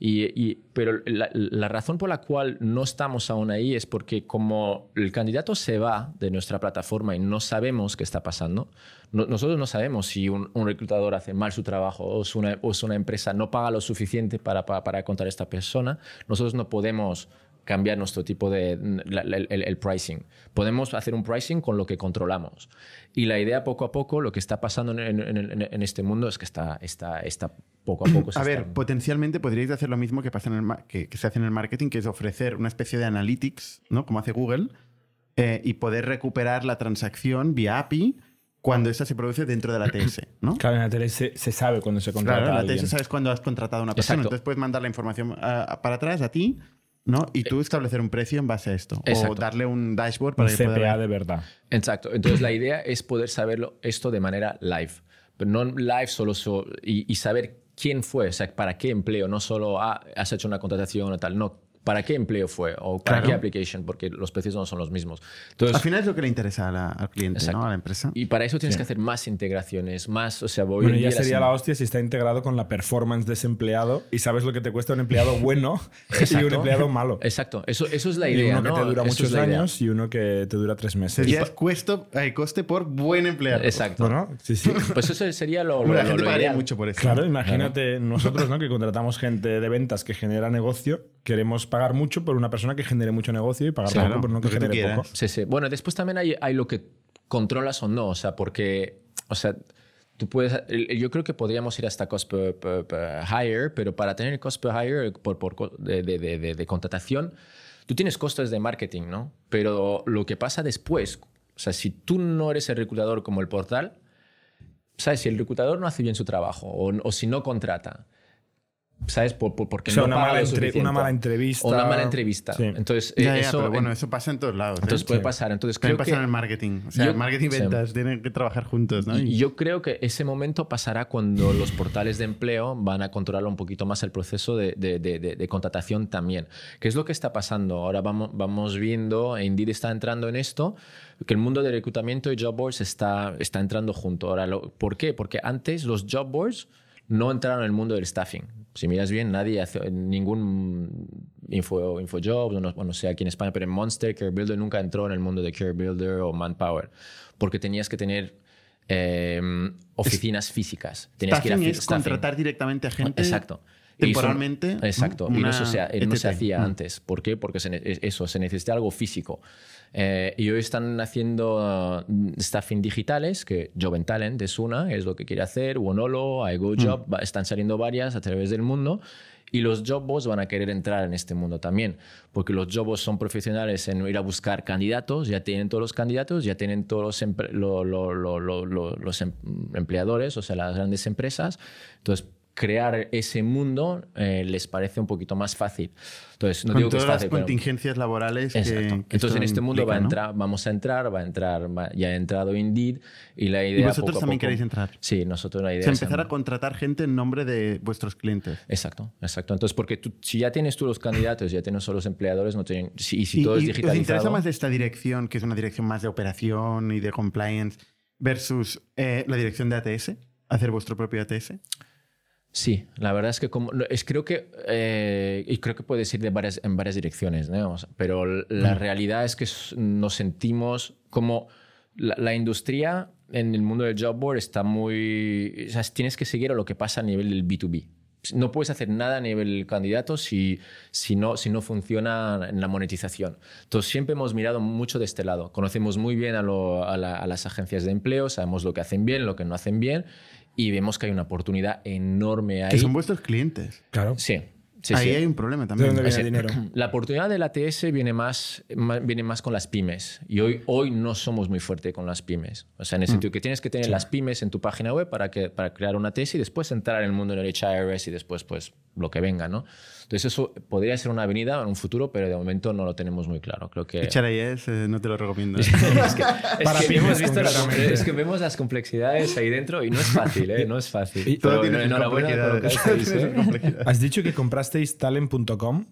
[SPEAKER 5] Y, y- pero la, la razón por la cual no estamos aún ahí es porque como el candidato se va de nuestra plataforma y no sabemos qué está pasando, no- nosotros no sabemos si un, un reclutador hace mal su trabajo o si una, o si una empresa no paga lo suficiente para, para, para contar a esta persona, nosotros no podemos cambiar nuestro tipo de la- la- el, el pricing. Podemos hacer un pricing con lo que controlamos. Y la idea poco a poco, lo que está pasando en, en- en- en este mundo es que está, está, está poco a poco. se
[SPEAKER 1] A ver,
[SPEAKER 5] está-
[SPEAKER 1] potencialmente podríais hacer lo mismo que, pasa en el ma- que, que se hace en el marketing, que es ofrecer una especie de analytics, ¿no? Como hace Google, eh, y poder recuperar la transacción vía API cuando esa se produce dentro de la TS, ¿no?
[SPEAKER 6] Claro, en la tele se, se sabe cuando se contrata
[SPEAKER 1] Claro, en la. TS sabes cuándo has contratado a una persona,
[SPEAKER 5] Exacto.
[SPEAKER 1] entonces puedes mandar la información ah, para atrás a ti, ¿no? Y tú establecer un precio en base a esto. O darle un dashboard
[SPEAKER 6] Un
[SPEAKER 1] para que pueda
[SPEAKER 6] CPA
[SPEAKER 1] ver.
[SPEAKER 6] de verdad.
[SPEAKER 5] Exacto. Entonces la idea es poder saberlo esto de manera live. Pero no live solo so- y, y saber quién fue, o sea, para qué empleo, no solo ah, has hecho una contratación o tal, no. ¿Para qué empleo fue? ¿O para
[SPEAKER 1] Claro.
[SPEAKER 5] qué application? Porque los precios no son los mismos. Entonces,
[SPEAKER 1] Al final es lo que le interesa a la- al cliente,
[SPEAKER 5] Exacto.
[SPEAKER 1] ¿no? A la empresa.
[SPEAKER 5] y para eso tienes
[SPEAKER 6] Sí.
[SPEAKER 5] que hacer más integraciones, más, o sea, hoy
[SPEAKER 6] Bueno,
[SPEAKER 5] en
[SPEAKER 6] ya sería
[SPEAKER 5] em-
[SPEAKER 6] la hostia si está integrado con la performance de ese empleado y sabes lo que te cuesta un empleado bueno y un empleado malo.
[SPEAKER 5] Exacto, eso, eso es la
[SPEAKER 6] Y
[SPEAKER 5] idea.
[SPEAKER 6] uno que
[SPEAKER 5] ¿no?
[SPEAKER 6] te dura
[SPEAKER 5] Eso
[SPEAKER 6] muchos
[SPEAKER 5] la idea.
[SPEAKER 6] años y uno que te dura tres meses.
[SPEAKER 1] Sería cuesto, eh, coste por buen empleado.
[SPEAKER 5] Exacto.
[SPEAKER 6] Bueno, sí, sí.
[SPEAKER 5] Pues eso sería lo, lo-
[SPEAKER 1] la gente
[SPEAKER 5] lo ideal.
[SPEAKER 1] mucho por eso.
[SPEAKER 6] Claro, imagínate nosotros, ¿no? Que contratamos gente de ventas que genera negocio, queremos pagar mucho por una persona que genere mucho negocio y pagar
[SPEAKER 1] Claro,
[SPEAKER 6] poco por uno que genere poco.
[SPEAKER 5] Sí, sí. Bueno, después también hay, hay lo que controlas o no, o sea, porque, o sea, tú puedes, yo creo que podríamos ir hasta cost per, per- per hire, pero para tener cost per hire por, por de, de, de, de- de contratación, tú tienes costes de marketing, ¿no? Pero lo que pasa después, o sea, si tú no eres el reclutador como el portal, ¿sabes? Si el reclutador no hace bien su trabajo o, o si no contrata, ¿sabes? Por, por- porque
[SPEAKER 6] O sea,
[SPEAKER 5] no
[SPEAKER 6] una
[SPEAKER 5] paga
[SPEAKER 6] mala,
[SPEAKER 5] lo
[SPEAKER 6] entre-
[SPEAKER 5] suficiente.
[SPEAKER 6] una mala entrevista.
[SPEAKER 5] O una mala entrevista.
[SPEAKER 6] Sí.
[SPEAKER 5] Entonces,
[SPEAKER 1] Ya,
[SPEAKER 5] eh,
[SPEAKER 1] ya,
[SPEAKER 5] eso,
[SPEAKER 1] pero bueno,
[SPEAKER 5] en-
[SPEAKER 1] eso pasa en todos lados. ¿eh?
[SPEAKER 5] entonces puede
[SPEAKER 6] Sí.
[SPEAKER 5] pasar. Entonces
[SPEAKER 1] También
[SPEAKER 5] creo
[SPEAKER 1] pasa
[SPEAKER 5] que
[SPEAKER 1] en el marketing. O sea,
[SPEAKER 5] Yo-
[SPEAKER 1] el marketing y
[SPEAKER 5] sí.
[SPEAKER 1] ventas tienen que trabajar juntos, ¿no?
[SPEAKER 5] Y
[SPEAKER 1] Y-
[SPEAKER 5] yo creo que ese momento pasará cuando los portales de empleo van a controlar un poquito más el proceso de, de- de- de- de contratación también. ¿Qué es lo que está pasando? Ahora vamos, vamos viendo, Indeed está entrando en esto, que el mundo del reclutamiento y job boards está, está entrando junto. Ahora, lo- ¿Por qué? Porque antes los job boards no entraron en el mundo del staffing. Si miras bien, nadie hace ningún info, infojob, no, sé aquí en España, pero en Monster, Care Builder nunca entró en el mundo de Care Builder o Manpower, porque tenías que tener eh, oficinas físicas. Tenías que ir a
[SPEAKER 1] es contratar directamente a gente
[SPEAKER 5] Exacto. Eso-
[SPEAKER 1] temporalmente.
[SPEAKER 5] exacto. Y eso se, no se hacía
[SPEAKER 1] Mm.
[SPEAKER 5] antes. ¿Por qué? Porque se eso, se necesita algo físico. Eh, y hoy están haciendo uh, staffing digitales, que Job and Talent es una, es lo que quiere hacer, Wonolo, iGoJob,
[SPEAKER 1] Mm.
[SPEAKER 5] están saliendo varias a través del mundo. Y los job boards van a querer entrar en este mundo también, porque los job boards son profesionales en ir a buscar candidatos, ya tienen todos los candidatos, ya tienen todos los, empre- lo- lo- lo- lo- lo- los em- empleadores, o sea, las grandes empresas. Entonces, crear ese mundo eh, les parece un poquito más fácil. Entonces, no
[SPEAKER 1] Con
[SPEAKER 5] digo que
[SPEAKER 1] todas
[SPEAKER 5] es
[SPEAKER 1] las
[SPEAKER 5] fácil, pero-
[SPEAKER 1] contingencias laborales que- que.
[SPEAKER 5] Entonces, en este mundo va a
[SPEAKER 1] implica, ¿no?
[SPEAKER 5] entrar, vamos a entrar, va a entrar, ya ha entrado Indeed y la idea
[SPEAKER 1] Y vosotros
[SPEAKER 5] poco
[SPEAKER 1] también
[SPEAKER 5] poco-
[SPEAKER 1] queréis entrar.
[SPEAKER 5] Sí, nosotros la
[SPEAKER 1] O
[SPEAKER 5] idea
[SPEAKER 1] sea,
[SPEAKER 5] es
[SPEAKER 1] empezar a contratar gente en nombre de vuestros clientes.
[SPEAKER 5] Exacto, exacto. Entonces, porque tú, si ya tienes tú los candidatos, ya tienes solo los empleadores, no tienen, si, y si
[SPEAKER 1] ¿Y-
[SPEAKER 5] todo es
[SPEAKER 1] y ¿Os
[SPEAKER 5] digitalizado.
[SPEAKER 1] interesa más de esta dirección, que es una dirección más de operación y de compliance, versus eh, la dirección de ATS? ¿Hacer vuestro propio ATS?
[SPEAKER 5] Sí, la verdad es que como, es, creo que eh, y creo que puedes ir de varias, en varias direcciones, ¿no? O sea, pero la realidad es que nos sentimos como la, la industria en el mundo del job board está muy, o sea, tienes que seguir a lo que pasa a nivel del B2B. No puedes hacer nada a nivel candidato si, si, no, si no funciona en la monetización. Entonces, siempre hemos mirado mucho de este lado. Conocemos muy bien a, lo- a la- a las agencias de empleo, sabemos lo que hacen bien, lo que no hacen bien, y vemos que hay una oportunidad enorme ahí.
[SPEAKER 1] Que son vuestros clientes.
[SPEAKER 6] Claro.
[SPEAKER 5] Sí, Sí,
[SPEAKER 1] Ahí
[SPEAKER 5] sí.
[SPEAKER 1] hay un problema
[SPEAKER 6] ¿De
[SPEAKER 1] también.
[SPEAKER 6] dónde viene el dinero?
[SPEAKER 5] La oportunidad del ATS viene más, viene más con las pymes. Y hoy, hoy no somos muy fuertes con las pymes. O sea, en el sentido que tienes que tener las pymes en tu página web para, que, para crear una ATS y después entrar en el mundo del HIRS y después, pues, lo que venga, ¿no? Entonces, eso podría ser una avenida en un futuro, pero de momento no lo tenemos muy claro. Creo que.
[SPEAKER 1] HRIS eh, no te lo recomiendo.
[SPEAKER 5] es que, es
[SPEAKER 6] Para
[SPEAKER 5] que hemos visto la-
[SPEAKER 6] concretamente.
[SPEAKER 5] es que vemos las complejidades ahí dentro y no es fácil, ¿eh? No es fácil.
[SPEAKER 6] Y-
[SPEAKER 1] Todo
[SPEAKER 5] Pero
[SPEAKER 1] tiene sus
[SPEAKER 5] enhorabuena por lo que
[SPEAKER 1] complejidades.
[SPEAKER 5] hacéis, ¿eh?
[SPEAKER 6] Has dicho que comprasteis talent.com.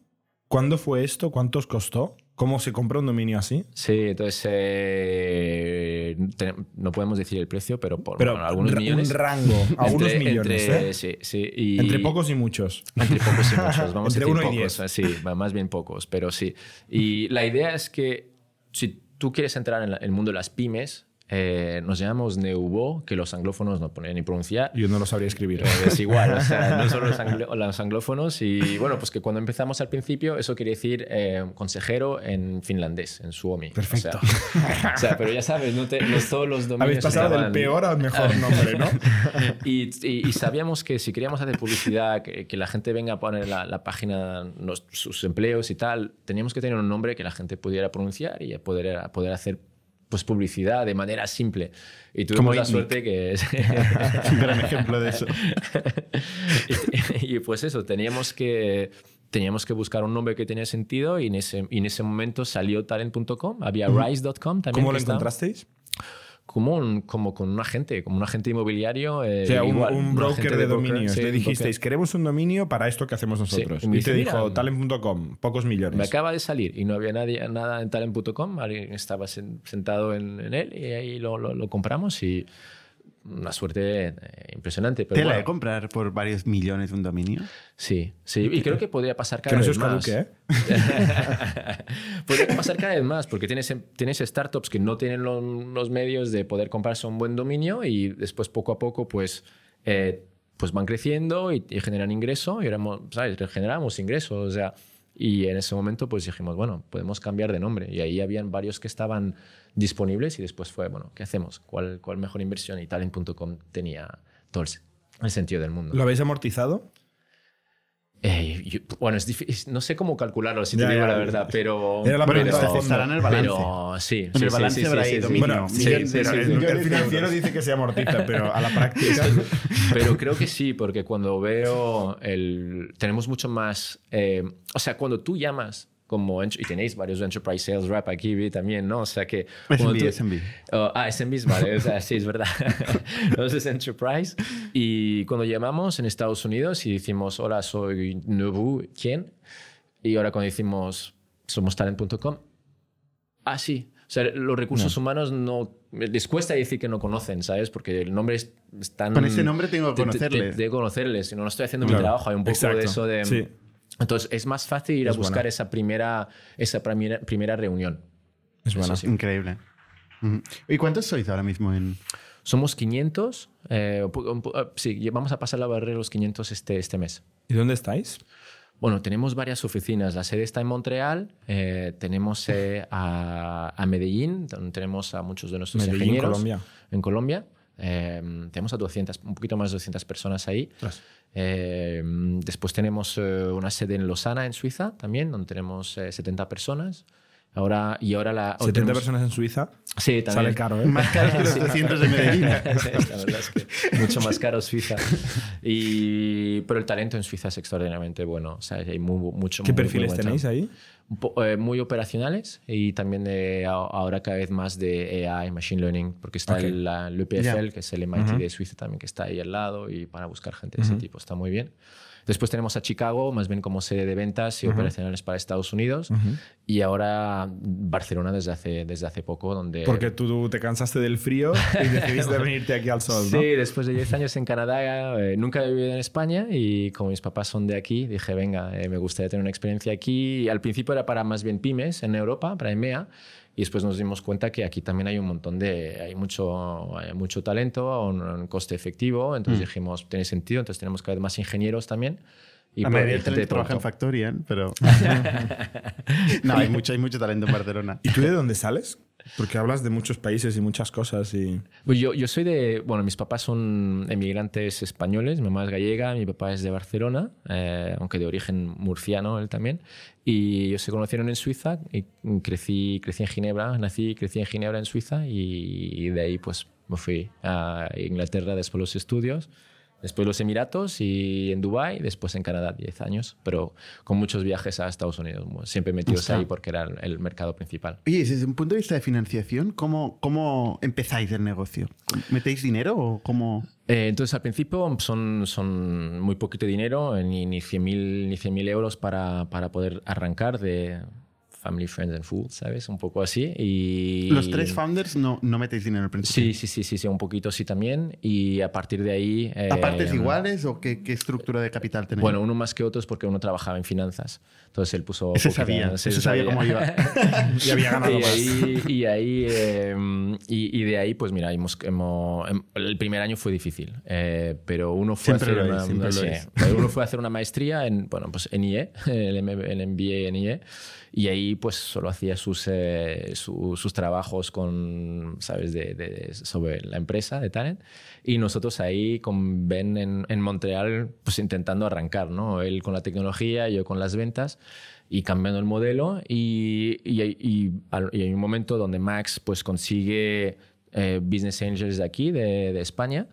[SPEAKER 6] ¿Cuándo fue esto? ¿Cuánto os costó? ¿Cómo se compra un dominio así?
[SPEAKER 5] Sí, entonces eh, te- no podemos decir el precio, pero por
[SPEAKER 6] Pero
[SPEAKER 5] bueno, algunos millones.
[SPEAKER 6] un rango, algunos
[SPEAKER 5] Entre-
[SPEAKER 6] millones,
[SPEAKER 5] entre-
[SPEAKER 6] ¿eh?
[SPEAKER 5] Sí, sí. y-
[SPEAKER 6] Entre pocos y muchos.
[SPEAKER 5] Entre pocos y muchos, vamos
[SPEAKER 6] Entre
[SPEAKER 5] a decir
[SPEAKER 6] uno y
[SPEAKER 5] pocos.
[SPEAKER 6] diez.
[SPEAKER 5] Sí, más bien pocos, pero sí. Y la idea es que si tú quieres entrar en el mundo de las pymes, eh, nos llamamos Neuvo, que los anglófonos no ponen ni pronunciar.
[SPEAKER 6] Yo no lo sabría escribir.
[SPEAKER 5] Eh, Es igual, o sea, no solo los, anglo- los anglófonos. Y bueno, pues que cuando empezamos al principio, eso quiere decir eh, consejero en finlandés, en Suomi. O sea-
[SPEAKER 6] Perfecto.
[SPEAKER 5] O sea, pero ya sabes, no, te- no todos los dominios.
[SPEAKER 6] Habéis pasado del
[SPEAKER 5] estaban-
[SPEAKER 6] peor al mejor nombre, ¿no?
[SPEAKER 5] y, y- y sabíamos que si queríamos hacer publicidad, que, que la gente venga a poner la, la página, los- sus empleos y tal, teníamos que tener un nombre que la gente pudiera pronunciar y poder, poder hacer pues, publicidad de manera simple. Y tuvimos
[SPEAKER 1] Como
[SPEAKER 5] la suerte que...
[SPEAKER 1] un gran ejemplo de eso.
[SPEAKER 5] y, y pues eso, teníamos que, teníamos que buscar un nombre que tenía sentido y en ese, y en ese momento salió talent.com, había rise.com también.
[SPEAKER 6] ¿Cómo
[SPEAKER 5] que
[SPEAKER 6] lo
[SPEAKER 5] estaba-
[SPEAKER 6] encontrasteis?
[SPEAKER 5] Como, un- como con un agente, como un agente inmobiliario. eh,
[SPEAKER 6] O sea, un,
[SPEAKER 5] igual,
[SPEAKER 6] un broker
[SPEAKER 5] agente
[SPEAKER 6] de,
[SPEAKER 5] broker,
[SPEAKER 6] dominios.
[SPEAKER 5] sí,
[SPEAKER 6] Le
[SPEAKER 5] un
[SPEAKER 6] dijisteis,
[SPEAKER 5] broker.
[SPEAKER 6] queremos un dominio para esto que hacemos nosotros.
[SPEAKER 5] Sí, y
[SPEAKER 6] Y,
[SPEAKER 5] me
[SPEAKER 6] te
[SPEAKER 5] dice,
[SPEAKER 6] dijo,
[SPEAKER 5] "Mira,
[SPEAKER 6] talent.com, pocos millones.
[SPEAKER 5] Me acaba de salir y no había nadie, nada en talent.com. Alguien estaba sen- sentado en, en él y ahí lo, lo- lo compramos y una suerte eh, impresionante. Pero
[SPEAKER 1] Tela
[SPEAKER 5] bueno,
[SPEAKER 1] de comprar por varios millones un dominio.
[SPEAKER 5] sí, sí. Y creo que podría pasar
[SPEAKER 6] que
[SPEAKER 5] cada
[SPEAKER 6] no se
[SPEAKER 5] vez
[SPEAKER 6] os
[SPEAKER 5] más.
[SPEAKER 6] caduque, ¿eh?
[SPEAKER 5] podría pasar cada vez más porque tienes, tienes startups que no tienen lo- los medios de poder comprarse un buen dominio y después poco a poco pues... eh, pues van creciendo y, y generan ingreso y éramos, ¿sabes? generamos ingresos. O sea, y en ese momento pues dijimos, bueno, podemos cambiar de nombre. Y ahí habían varios que estaban disponibles y después fue, bueno, ¿qué hacemos? ¿Cuál, cuál mejor inversión? Y Talent.com tenía todo el, el sentido del mundo.
[SPEAKER 6] ¿Lo habéis amortizado?
[SPEAKER 5] Eh, yo- bueno, es difícil, no sé cómo calcularlo, si
[SPEAKER 6] Ya,
[SPEAKER 5] te digo
[SPEAKER 6] ya.
[SPEAKER 5] la verdad, pero...
[SPEAKER 6] Era la pregunta
[SPEAKER 1] pero estará en el balance.
[SPEAKER 5] Pero sí,
[SPEAKER 1] En
[SPEAKER 5] sí,
[SPEAKER 1] el balance
[SPEAKER 5] sí,
[SPEAKER 1] habrá
[SPEAKER 5] sí, sí.
[SPEAKER 6] Bueno,
[SPEAKER 5] Sí,
[SPEAKER 6] Miguel,
[SPEAKER 5] sí,
[SPEAKER 6] pero
[SPEAKER 5] sí,
[SPEAKER 6] el,
[SPEAKER 5] sí.
[SPEAKER 6] el financiero dice que se amortiza, pero a la práctica.
[SPEAKER 5] Pero creo que sí, porque cuando veo el... Tenemos mucho más... eh, o sea, cuando tú llamas como... Y tenéis varios Enterprise Sales Rep aquí vi también, ¿no? O sea que...
[SPEAKER 1] SMB,
[SPEAKER 5] tú-
[SPEAKER 1] SMB.
[SPEAKER 5] Oh, ah, SMBs, vale, o sea, sí, es verdad. Entonces, Enterprise. Y cuando llamamos en Estados Unidos y decimos, hola, soy Nubu, ¿quién? Y ahora cuando decimos, somos talent.com, ah, sí. O sea, los recursos humanos no... Les cuesta decir que no conocen, ¿sabes? Porque el nombre es, es tan...
[SPEAKER 1] Con ese nombre tengo que conocerles.
[SPEAKER 5] te- De conocerles. Si no, no estoy haciendo
[SPEAKER 6] Claro.
[SPEAKER 5] mi trabajo. Hay un poco
[SPEAKER 6] Exacto.
[SPEAKER 5] de eso de...
[SPEAKER 6] Sí.
[SPEAKER 5] Entonces, es más fácil ir
[SPEAKER 6] Es
[SPEAKER 5] a buscar
[SPEAKER 6] buena.
[SPEAKER 5] esa primera, esa primera, primera reunión.
[SPEAKER 6] Es buena.
[SPEAKER 5] sí.
[SPEAKER 1] Increíble. ¿Y cuántos sois ahora mismo en...?
[SPEAKER 5] Somos 500. eh, eh, sí, vamos a pasar la barrera de los 500 este, este mes.
[SPEAKER 6] ¿Y dónde estáis?
[SPEAKER 5] Bueno, tenemos varias oficinas. La sede está en Montreal. eh, tenemos eh, a, a Medellín, donde tenemos a muchos de nuestros
[SPEAKER 6] Medellín,
[SPEAKER 5] ingenieros.
[SPEAKER 6] Colombia.
[SPEAKER 5] En Colombia. Eh, tenemos a 200, un poquito más de 200 personas ahí. Eh, después tenemos eh, una sede en Lausana, en Suiza, también, donde tenemos eh, 70 personas. Ahora, y ahora la... hoy
[SPEAKER 6] 70
[SPEAKER 5] tenemos-
[SPEAKER 6] personas en Suiza.
[SPEAKER 5] Sí, también.
[SPEAKER 6] Sale caro, ¿eh?
[SPEAKER 1] Más caros que los 200 de Medellín.
[SPEAKER 5] La verdad es que mucho más caro Suiza. Y, pero el talento en Suiza es extraordinariamente bueno. O sea, hay muy, mucho,
[SPEAKER 6] ¿Qué
[SPEAKER 5] muy- muy
[SPEAKER 6] perfiles
[SPEAKER 5] buen
[SPEAKER 6] tenéis ahí?
[SPEAKER 5] Eh, muy operacionales y también de, ahora cada vez más de AI, Machine Learning, porque está
[SPEAKER 6] Ok.
[SPEAKER 5] el, la- el UPFL,
[SPEAKER 1] Ya.
[SPEAKER 5] que es el MIT
[SPEAKER 6] Ujú.
[SPEAKER 5] de Suiza también, que está ahí al lado y para buscar gente de ese tipo está muy bien. Después tenemos a Chicago, más bien como sede de ventas y operacionales para Estados Unidos. Y ahora Barcelona desde hace, desde hace poco, donde...
[SPEAKER 6] Porque tú te cansaste del frío y decidiste venirte aquí al sol, ¿no?
[SPEAKER 5] Sí, después de 10 años en Canadá, eh, nunca he vivido en España y como mis papás son de aquí, dije, venga, eh, me gustaría tener una experiencia aquí. Y al principio era para más bien pymes en Europa, para EMEA, y después nos dimos cuenta que aquí también hay un montón de, hay mucho, hay mucho talento a un, un coste efectivo, entonces dijimos, tiene sentido, entonces tenemos cada vez más ingenieros también. Y
[SPEAKER 1] la
[SPEAKER 5] por-
[SPEAKER 1] mayoría del talento trabaja en
[SPEAKER 5] pronto.
[SPEAKER 1] Factorian, pero... no, hay mucho, hay mucho talento en Barcelona.
[SPEAKER 6] ¿Y tú de dónde sales? Porque hablas de muchos países y muchas cosas y...
[SPEAKER 5] Pues yo, yo soy de. Bueno, mis papás son emigrantes españoles. Mi mamá es gallega, mi papá es de Barcelona, eh, aunque de origen murciano él también. Y ellos se conocieron en Suiza y crecí, crecí en Ginebra, nací y crecí en Ginebra, en Suiza. Y, de ahí, pues me fui a Inglaterra después de los estudios. Después los Emiratos y en Dubái, después en Canadá 10 años, pero con muchos viajes a Estados Unidos, siempre metidos ahí porque era el, mercado principal.
[SPEAKER 1] Oye, desde un punto de vista de financiación, ¿cómo, cómo empezáis el negocio? ¿Metéis dinero o cómo...?
[SPEAKER 5] Eh, entonces, al principio son, son muy poquito dinero, ni, ni 100.000 ni 100.000 euros para, para poder arrancar de Family, Friends and Food, ¿sabes? Un poco así. Y,
[SPEAKER 1] Los tres founders no, no metéis dinero al principio.
[SPEAKER 5] Sí, sí, sí, sí, sí, un poquito sí también. Y a partir de ahí... eh,
[SPEAKER 1] ¿A partes iguales o qué, qué estructura de capital tenéis?
[SPEAKER 5] Bueno, uno más que otros porque uno trabajaba en finanzas. Entonces él puso... Poquita-
[SPEAKER 1] sabía, ese sabía cómo iba.
[SPEAKER 6] Y había ganado
[SPEAKER 5] y
[SPEAKER 6] más.
[SPEAKER 5] ahí, y, ahí, eh, y, y de ahí, pues mira, hemos, hemos- em- el primer año fue difícil, eh, pero uno fue, a hacer una, sí, uno fue a hacer una maestría en, bueno, pues en IE, el MBA en IE, y ahí pues solo hacía sus, eh, su- sus trabajos con, ¿sabes?, de, sobre la empresa de Talent. Y nosotros ahí con Ben en, Montreal, pues intentando arrancar, ¿no? Él con la tecnología, yo con las ventas y cambiando el modelo. Y, y, y hay un momento donde Max pues consigue eh, Business Angels de aquí, de, de España,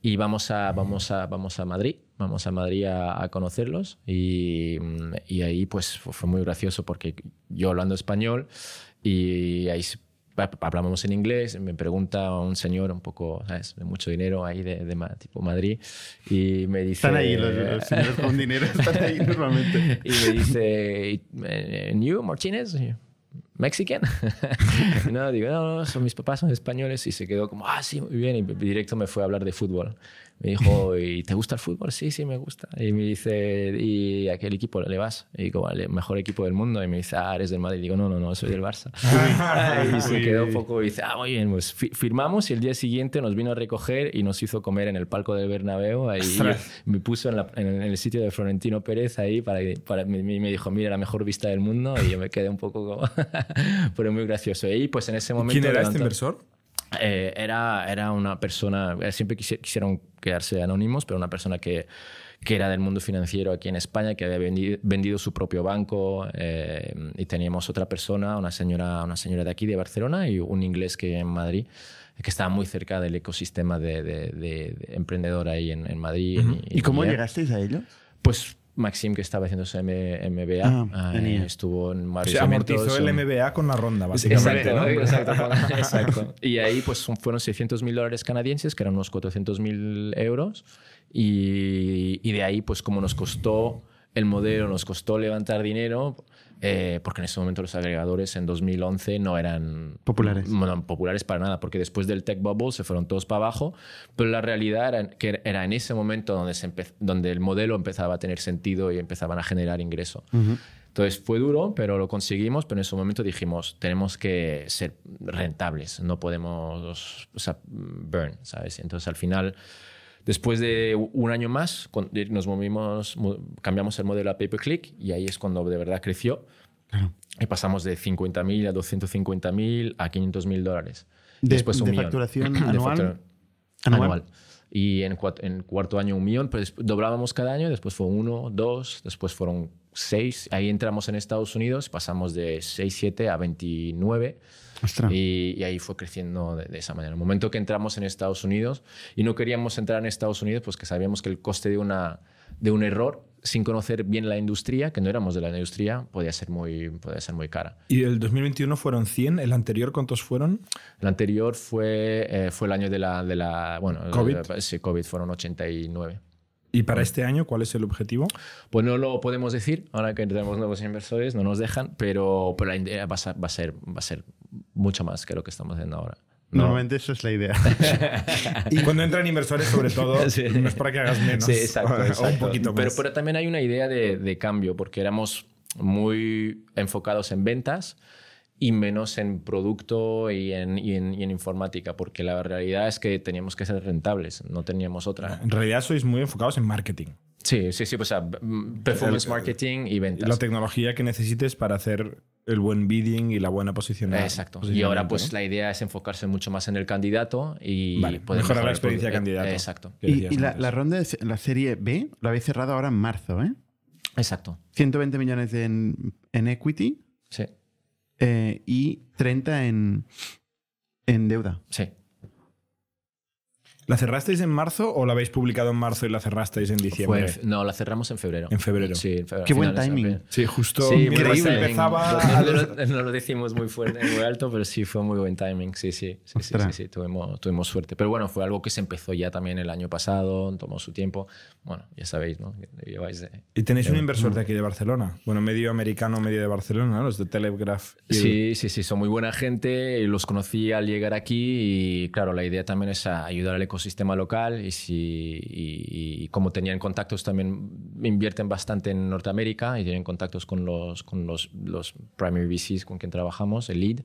[SPEAKER 5] y vamos a, vamos a, vamos a Madrid. Vamos a Madrid a, a conocerlos y, mm, y ahí pues fue, muy gracioso porque yo hablando español y ahí hablamos en inglés, me pregunta un señor un poco, ¿sabes? De mucho dinero ahí de, de ma- tipo Madrid y me dice...
[SPEAKER 1] Están ahí los, los señores con dinero, están ahí normalmente.
[SPEAKER 5] Y me dice, ¿And you, Martínez? ¿Mexican? no, digo, no, no, son mis papás, son españoles. Y se quedó como, ah, sí, muy bien. Y directo me fue a hablar de fútbol. Me dijo, ¿y te gusta el fútbol? Sí, sí, me gusta. Y me dice, ¿y a qué equipo le vas? Y digo, al mejor equipo del mundo. Y me dice, ah, eres del Madrid. Y digo, no, no, no, soy del Barça. y se quedó un poco y dice, ah, muy bien, pues fi- firmamos y el día siguiente nos vino a recoger y nos hizo comer en el palco del Bernabéu. Ahí me puso en, la- en el sitio de Florentino Pérez ahí para, para me, me dijo, mira, la mejor vista del mundo y yo me quedé un poco como... pero muy gracioso. Y pues en ese momento...
[SPEAKER 6] ¿Quién era este inversor?
[SPEAKER 5] Eh, era, era una persona, eh, siempre quisi- quisieron quedarse anónimos, pero una persona que, que era del mundo financiero aquí en España, que había vendi- vendido, su propio banco, eh, y teníamos otra persona, una señora, una señora de aquí, de Barcelona, y un inglés que en Madrid, que estaba muy cerca del ecosistema de, de- de- de emprendedor ahí en, en Madrid. en-
[SPEAKER 1] ¿Y cómo
[SPEAKER 5] en IE.
[SPEAKER 1] llegasteis a ellos?
[SPEAKER 5] Pues Maxim, que estaba haciendo su MBA,
[SPEAKER 1] Ah,
[SPEAKER 5] eh,
[SPEAKER 1] en IE.
[SPEAKER 5] estuvo en
[SPEAKER 6] Se
[SPEAKER 5] varios
[SPEAKER 6] amortizó
[SPEAKER 5] eventos,
[SPEAKER 6] el MBA con la ronda, básicamente.
[SPEAKER 5] Exacto,
[SPEAKER 6] ¿no?
[SPEAKER 5] exacto, exacto. Y ahí pues fueron 600 mil dólares canadienses, que eran unos 400 mil euros. Y, y de ahí pues como nos costó el modelo, nos costó levantar dinero, eh, porque en ese momento los agregadores en 2011 no eran
[SPEAKER 1] Populares.
[SPEAKER 5] bueno, populares para nada, porque después del tech bubble se fueron todos para abajo, pero la realidad era que era en ese momento donde, se donde el modelo empezaba a tener sentido y empezaban a generar ingreso. Entonces fue duro, pero lo conseguimos, pero en ese momento dijimos, tenemos que ser rentables, no podemos, o sea, burn, ¿sabes? Entonces al final, después de un año más, nos movimos, cambiamos el modelo a pay-per-click y ahí es cuando de verdad creció. Y pasamos de 50.000 a 250.000 a 500.000 dólares.
[SPEAKER 1] De-
[SPEAKER 5] después un
[SPEAKER 1] de
[SPEAKER 5] millón.
[SPEAKER 1] facturación
[SPEAKER 5] De
[SPEAKER 1] anual.
[SPEAKER 5] factura-
[SPEAKER 1] ¿Anual?
[SPEAKER 5] anual. Y en, en cuarto año un millón, después doblábamos cada año, después fue uno, dos, después fueron seis. Ahí entramos en Estados Unidos, pasamos de 6, 7 a 29. Y, y ahí fue creciendo de, de esa manera. En el momento que entramos en Estados Unidos y no queríamos entrar en Estados Unidos, pues que sabíamos que el coste de, una, de un error, sin conocer bien la industria, que no éramos de la industria, podía ser muy, podía ser muy cara.
[SPEAKER 6] Y el 2021 fueron 100, el anterior ¿cuántos fueron?
[SPEAKER 5] El anterior fue, eh, fue el año de la, de la bueno,
[SPEAKER 6] COVID.
[SPEAKER 5] eh, sí, COVID, fueron 89.
[SPEAKER 6] ¿Y para este año cuál es el objetivo?
[SPEAKER 5] Pues no lo podemos decir, ahora que tenemos nuevos inversores, no nos dejan, pero, pero la idea va a, ser, va, a ser, va a ser mucho más que lo que estamos haciendo ahora. No.
[SPEAKER 1] Normalmente eso es la idea.
[SPEAKER 6] Y cuando entran inversores, sobre todo,
[SPEAKER 5] Sí.
[SPEAKER 6] no es para que hagas menos.
[SPEAKER 5] Sí, exacto.
[SPEAKER 6] o
[SPEAKER 5] exacto.
[SPEAKER 6] un poquito más.
[SPEAKER 5] Pero, pero también hay una idea de, de cambio, porque éramos muy enfocados en ventas y menos en producto y en, y en- y en informática, porque la realidad es que teníamos que ser rentables, no teníamos otra.
[SPEAKER 6] En realidad sois muy enfocados en marketing.
[SPEAKER 5] Sí, sí, sí, pues, o sea, performance
[SPEAKER 6] El-
[SPEAKER 5] marketing y ventas.
[SPEAKER 6] La tecnología que necesites para hacer el buen bidding y la buena posición.
[SPEAKER 5] Exacto. Y ahora pues la idea es enfocarse mucho más en el candidato y
[SPEAKER 6] Vale,
[SPEAKER 5] poder
[SPEAKER 6] mejorar la
[SPEAKER 5] mejorar
[SPEAKER 6] experiencia candidato.
[SPEAKER 5] Eh, Exacto.
[SPEAKER 1] Y, la, la ronda de la serie B lo habéis cerrado ahora en marzo, ¿eh?
[SPEAKER 5] Exacto.
[SPEAKER 1] 120 millones en, en equity eh, y 30 en, en deuda.
[SPEAKER 5] sí.
[SPEAKER 6] ¿La cerrasteis en marzo o la habéis publicado en marzo y la cerrasteis en
[SPEAKER 5] Fue
[SPEAKER 6] diciembre?
[SPEAKER 5] en- no, la cerramos en febrero.
[SPEAKER 6] En febrero.
[SPEAKER 5] Sí, en febrero.
[SPEAKER 1] Qué buen
[SPEAKER 5] de
[SPEAKER 1] timing.
[SPEAKER 6] Sí, justo
[SPEAKER 5] Sí, timing.
[SPEAKER 6] empezaba.
[SPEAKER 5] No, no lo- decimos muy fuerte, muy alto, pero sí fue muy buen timing. Sí, sí, sí, sí, sí, sí, tuvimos, tuvimos suerte. Pero bueno, fue algo que se empezó ya también el año pasado, tomó su tiempo. Bueno, ya sabéis, ¿no? Lleváis de-
[SPEAKER 6] Y tenéis un inversor de aquí de Barcelona. Bueno, medio americano, medio de Barcelona, ¿no? los de Telegraph. el-
[SPEAKER 5] Sí, sí, sí, son muy buena gente. Los conocí al llegar aquí y claro, la idea también es a- ayudar al ecosistema local y, si, y, y como tenían contactos también invierten bastante en Norteamérica y tienen contactos con los, con los, los primary VCs con quien trabajamos, el lead.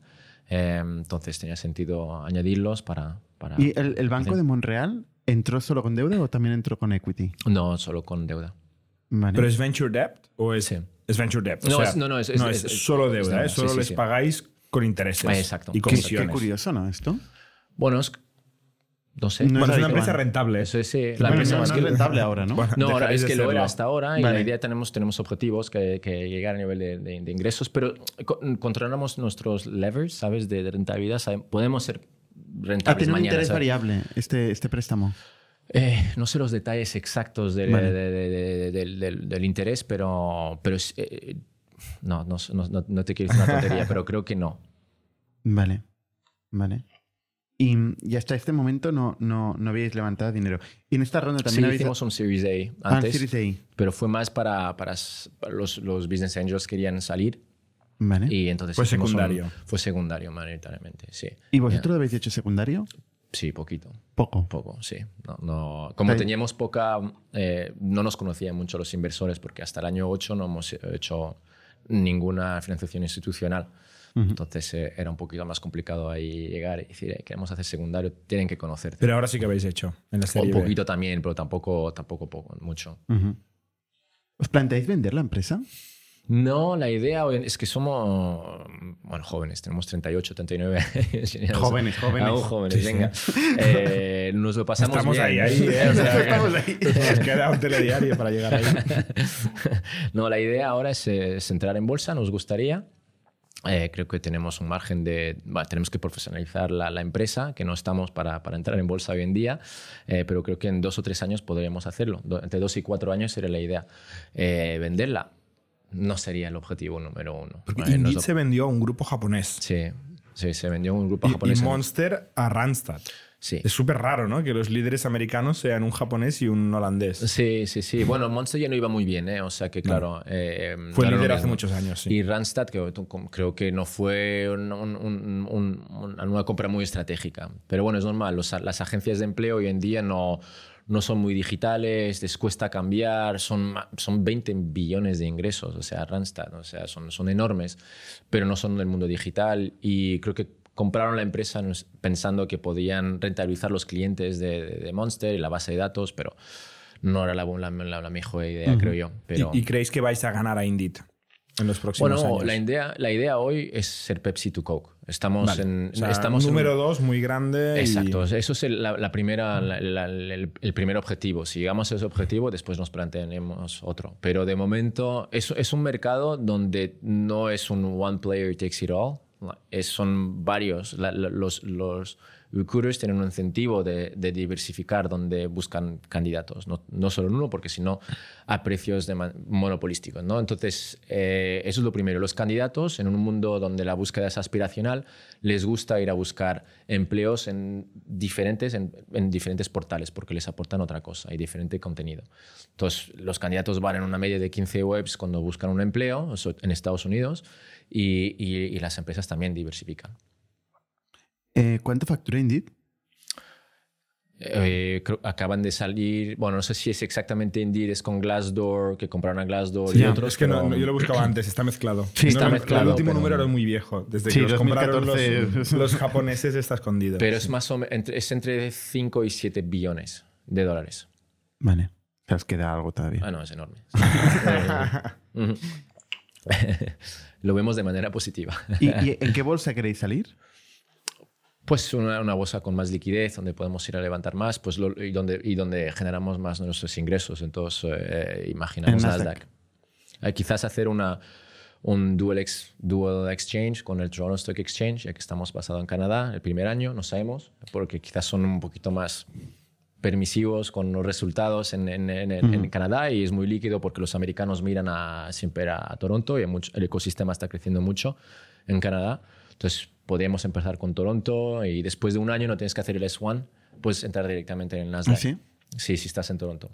[SPEAKER 5] Eh, entonces tenía sentido añadirlos para... para
[SPEAKER 1] ¿Y el, el Banco de Montreal entró solo con deuda o también entró con equity?
[SPEAKER 5] No solo con deuda.
[SPEAKER 1] Vale.
[SPEAKER 6] ¿Pero es venture debt o es,
[SPEAKER 5] Sí.
[SPEAKER 6] es venture debt? O
[SPEAKER 5] No,
[SPEAKER 6] sea,
[SPEAKER 5] es- no, no, es- es- es- es-
[SPEAKER 6] solo
[SPEAKER 5] es
[SPEAKER 6] deuda,
[SPEAKER 5] deuda,
[SPEAKER 6] ¿eh? Solo
[SPEAKER 5] sí,
[SPEAKER 6] les
[SPEAKER 5] sí.
[SPEAKER 6] pagáis con intereses
[SPEAKER 5] exacto.
[SPEAKER 6] y
[SPEAKER 1] Qué-
[SPEAKER 6] comisiones.
[SPEAKER 1] Qué, curioso, ¿no? Esto.
[SPEAKER 5] Bueno, es... No sé.
[SPEAKER 1] No
[SPEAKER 6] Bueno, es una empresa rentable.
[SPEAKER 5] Eso es, sí. La
[SPEAKER 1] Bueno,
[SPEAKER 5] empresa
[SPEAKER 1] no,
[SPEAKER 5] más
[SPEAKER 1] no
[SPEAKER 5] que-
[SPEAKER 1] es rentable ahora, ¿no?
[SPEAKER 6] Bueno,
[SPEAKER 5] No, ahora es que lo era hasta ahora y
[SPEAKER 1] Vale.
[SPEAKER 5] la idea tenemos, tenemos objetivos que, que llegar a nivel de, de- de ingresos, pero co- controlamos nuestros levers, ¿sabes? De, de rentabilidad. sabe- Podemos ser
[SPEAKER 1] Ah,
[SPEAKER 5] rentables
[SPEAKER 1] tiene un
[SPEAKER 5] mañana.
[SPEAKER 1] interés
[SPEAKER 5] ¿sabes?
[SPEAKER 1] variable este, este préstamo.
[SPEAKER 5] Eh, no sé los detalles exactos del,
[SPEAKER 1] Vale.
[SPEAKER 5] de- de- de- del- del- del interés, pero, pero es, eh, no, no, no, no- no te quiero decir una tontería, pero creo que no.
[SPEAKER 1] Vale. Vale. Y, y hasta este momento no, no, no habéis levantado dinero. Y en esta ronda
[SPEAKER 5] Sí,
[SPEAKER 1] también habéis...
[SPEAKER 5] hicimos un Series A
[SPEAKER 1] Ah,
[SPEAKER 5] antes,
[SPEAKER 1] Series A.
[SPEAKER 5] pero fue más para, para, para los, los business angels querían salir
[SPEAKER 1] Vale. ¿Y,
[SPEAKER 5] y entonces
[SPEAKER 6] Fue
[SPEAKER 5] hicimos un-
[SPEAKER 6] secundario.
[SPEAKER 5] fue secundario mayoritariamente, sí.
[SPEAKER 1] vosotros lo habéis hecho secundario?
[SPEAKER 5] Sí, poquito.
[SPEAKER 1] Poco.
[SPEAKER 5] Poco, sí. No, no- como teníamos poca, eh, no nos conocían mucho los inversores porque hasta el año 8 no hemos hecho ninguna financiación institucional. Entonces eh, era un poquito más complicado ahí llegar y decir, "Eh, queremos hacer secundario, tienen que conocerte.
[SPEAKER 6] Pero ahora sí que habéis hecho en la serie
[SPEAKER 5] un
[SPEAKER 6] B.
[SPEAKER 5] poquito también, pero tampoco, tampoco poco, mucho.
[SPEAKER 1] ¿Os planteáis vender la empresa?
[SPEAKER 5] No, la idea es que somos, bueno, jóvenes, tenemos 38, 39 años.
[SPEAKER 1] Jóvenes, jóvenes.
[SPEAKER 5] Aún jóvenes,
[SPEAKER 6] Sí, sí.
[SPEAKER 5] venga. Eh, nos lo pasamos
[SPEAKER 6] Estamos
[SPEAKER 5] bien.
[SPEAKER 6] ahí, ahí, ¿eh? O sea,
[SPEAKER 1] Estamos ahí.
[SPEAKER 6] Nos queda un telediario para llegar ahí.
[SPEAKER 5] no, la idea ahora es, eh, es entrar en bolsa, nos gustaría. Eh, creo que tenemos un margen de... bueno, tenemos que profesionalizar la, la empresa, que no estamos para, para entrar en bolsa hoy en día, eh, pero creo que en dos o tres años podríamos hacerlo. Do- entre dos y cuatro años sería la idea. Eh, venderla no sería el objetivo número uno.
[SPEAKER 6] Porque
[SPEAKER 5] Eh,
[SPEAKER 6] Indeed
[SPEAKER 5] nos-
[SPEAKER 6] se vendió a un grupo japonés.
[SPEAKER 5] Sí, sí, se vendió un grupo
[SPEAKER 6] Y,
[SPEAKER 5] japonés.
[SPEAKER 6] y Monster a Randstad.
[SPEAKER 5] Sí.
[SPEAKER 6] Es súper raro, ¿no? Que los líderes americanos sean un japonés y un holandés.
[SPEAKER 5] Sí, sí, sí. Bueno, Monster ya no iba muy bien, ¿eh? O sea que, claro. eh,
[SPEAKER 6] Fue
[SPEAKER 5] claro,
[SPEAKER 6] líder
[SPEAKER 5] no
[SPEAKER 6] hace muchos años, sí.
[SPEAKER 5] Y Randstad, que creo que no fue un- un- un- un- una compra muy estratégica. Pero bueno, es normal. Los- las agencias de empleo hoy en día no, no son muy digitales, les cuesta cambiar, son, son 20 billones de ingresos, o sea, Randstad, o sea, son, son enormes, pero no son del mundo digital. Y creo que compraron la empresa pensando que podían rentabilizar los clientes de, de- de Monster y la base de datos, pero no era la, la- mejor idea, creo yo. Pero,
[SPEAKER 6] ¿Y, y creéis que vais a ganar a Indeed en los próximos
[SPEAKER 5] bueno,
[SPEAKER 6] años?
[SPEAKER 5] la idea, la idea hoy es ser Pepsi to Coke. Estamos
[SPEAKER 6] Vale.
[SPEAKER 5] en.
[SPEAKER 6] O sea,
[SPEAKER 5] estamos en-
[SPEAKER 6] número dos, muy grande. y-
[SPEAKER 5] Exacto, eso es el, la, la primera, el primer objetivo. Si llegamos a ese objetivo, después nos plantearemos otro. Pero de momento es, es un mercado donde no es un one player takes it all. Son varios. La- los, los recruiters tienen un incentivo de, de diversificar donde buscan candidatos. No, no solo en uno, porque si no, a precios de monopolísticos. ¿no? Entonces, eh, eso es lo primero. Los candidatos, en un mundo donde la búsqueda es aspiracional, les gusta ir a buscar empleos en diferentes, en, en diferentes portales porque les aportan otra cosa y diferente contenido. Entonces, los candidatos van en una media de 15 webs cuando buscan un empleo en Estados Unidos y, y- y las empresas también diversifican.
[SPEAKER 1] Eh, ¿Cuánto factura Indeed?
[SPEAKER 5] Eh, creo- acaban de salir, bueno, no sé si es exactamente Indeed, es con Glassdoor, que compraron a Glassdoor
[SPEAKER 6] Sí,
[SPEAKER 5] y otros.
[SPEAKER 6] es que no-
[SPEAKER 5] pero-
[SPEAKER 6] no, yo lo buscaba antes, está mezclado.
[SPEAKER 1] Sí, está
[SPEAKER 6] el-
[SPEAKER 5] mezclado,
[SPEAKER 6] El último
[SPEAKER 5] pero-
[SPEAKER 6] número era muy viejo. Desde
[SPEAKER 1] Sí,
[SPEAKER 6] que los compraron
[SPEAKER 1] 2014.
[SPEAKER 6] los, los japoneses está escondido.
[SPEAKER 5] Pero es más o menos, entre, es entre 5 y 7 billones de dólares.
[SPEAKER 1] Vale. sea, os queda algo todavía.
[SPEAKER 5] Ah, no, es enorme. Ujú. Lo vemos de manera positiva.
[SPEAKER 1] ¿Y, y en qué bolsa queréis salir?
[SPEAKER 5] Pues una, una bolsa con más liquidez, donde podemos ir a levantar más pues lo- y, donde, y donde generamos más nuestros ingresos. Entonces, eh, imaginamos
[SPEAKER 1] En
[SPEAKER 5] Nasdaq.
[SPEAKER 1] Nasdaq.
[SPEAKER 5] Eh, quizás hacer una, un dual, ex- dual exchange con el Toronto Stock Exchange, ya que estamos basados en Canadá el primer año, no sabemos, porque quizás son un poquito más permisivos con los resultados en, en- en- en- en Canadá y es muy líquido porque los americanos miran a, siempre a, a Toronto y mucho- el ecosistema está creciendo mucho en Canadá. Entonces podríamos empezar con Toronto y después de un año no tienes que hacer el S1, puedes entrar directamente en el Nasdaq.
[SPEAKER 1] ¿Ah, sí?
[SPEAKER 5] Sí, si estás en Toronto.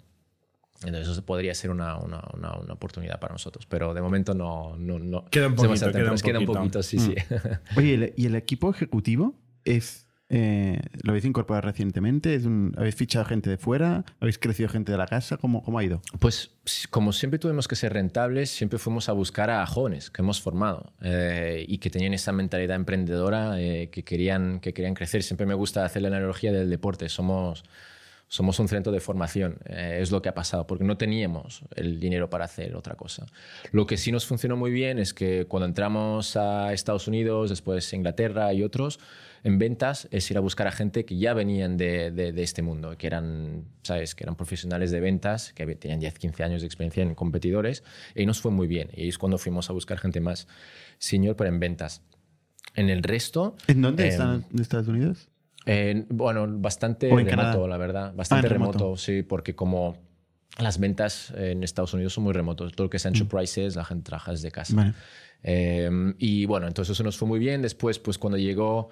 [SPEAKER 5] Entonces eso podría ser una, una, una, una oportunidad para nosotros, pero de momento no... no, no
[SPEAKER 6] Queda un poquito, queda un
[SPEAKER 5] temprano. Queda un
[SPEAKER 6] poquito.
[SPEAKER 5] poquito, sí, sí.
[SPEAKER 1] Oye, ¿y el, y el equipo ejecutivo es... eh, ¿Lo habéis incorporado recientemente? ¿Es un- ¿Habéis fichado gente de fuera? ¿Habéis crecido gente de la casa? ¿Cómo, cómo ha ido?
[SPEAKER 5] Pues como siempre tuvimos que ser rentables, siempre fuimos a buscar a jóvenes que hemos formado eh, y que tenían esa mentalidad emprendedora, eh, que, querían, que querían crecer. Siempre me gusta hacer la analogía del deporte. Somos, somos un centro de formación, eh, es lo que ha pasado, porque no teníamos el dinero para hacer otra cosa. Lo que sí nos funcionó muy bien es que cuando entramos a Estados Unidos, después Inglaterra y otros, en ventas es ir a buscar a gente que ya venían de, de- de este mundo, que eran, ¿sabes? que eran profesionales de ventas, que tenían 10, 15 años de experiencia en competidores, y nos fue muy bien. Y es cuando fuimos a buscar gente más senior, pero en ventas. En el resto...
[SPEAKER 1] ¿En dónde
[SPEAKER 5] eh,
[SPEAKER 1] están de Estados Unidos?
[SPEAKER 5] eh, bueno, bastante
[SPEAKER 1] ¿O en
[SPEAKER 5] remoto,
[SPEAKER 1] Canadá?
[SPEAKER 5] la verdad. Bastante
[SPEAKER 1] Ah, en remoto.
[SPEAKER 5] remoto, sí, porque como las ventas en Estados Unidos son muy remotos, todo lo que es enterprises, la gente trabaja desde casa.
[SPEAKER 1] Vale.
[SPEAKER 5] Eh, y bueno, entonces eso nos fue muy bien. Después, pues cuando llegó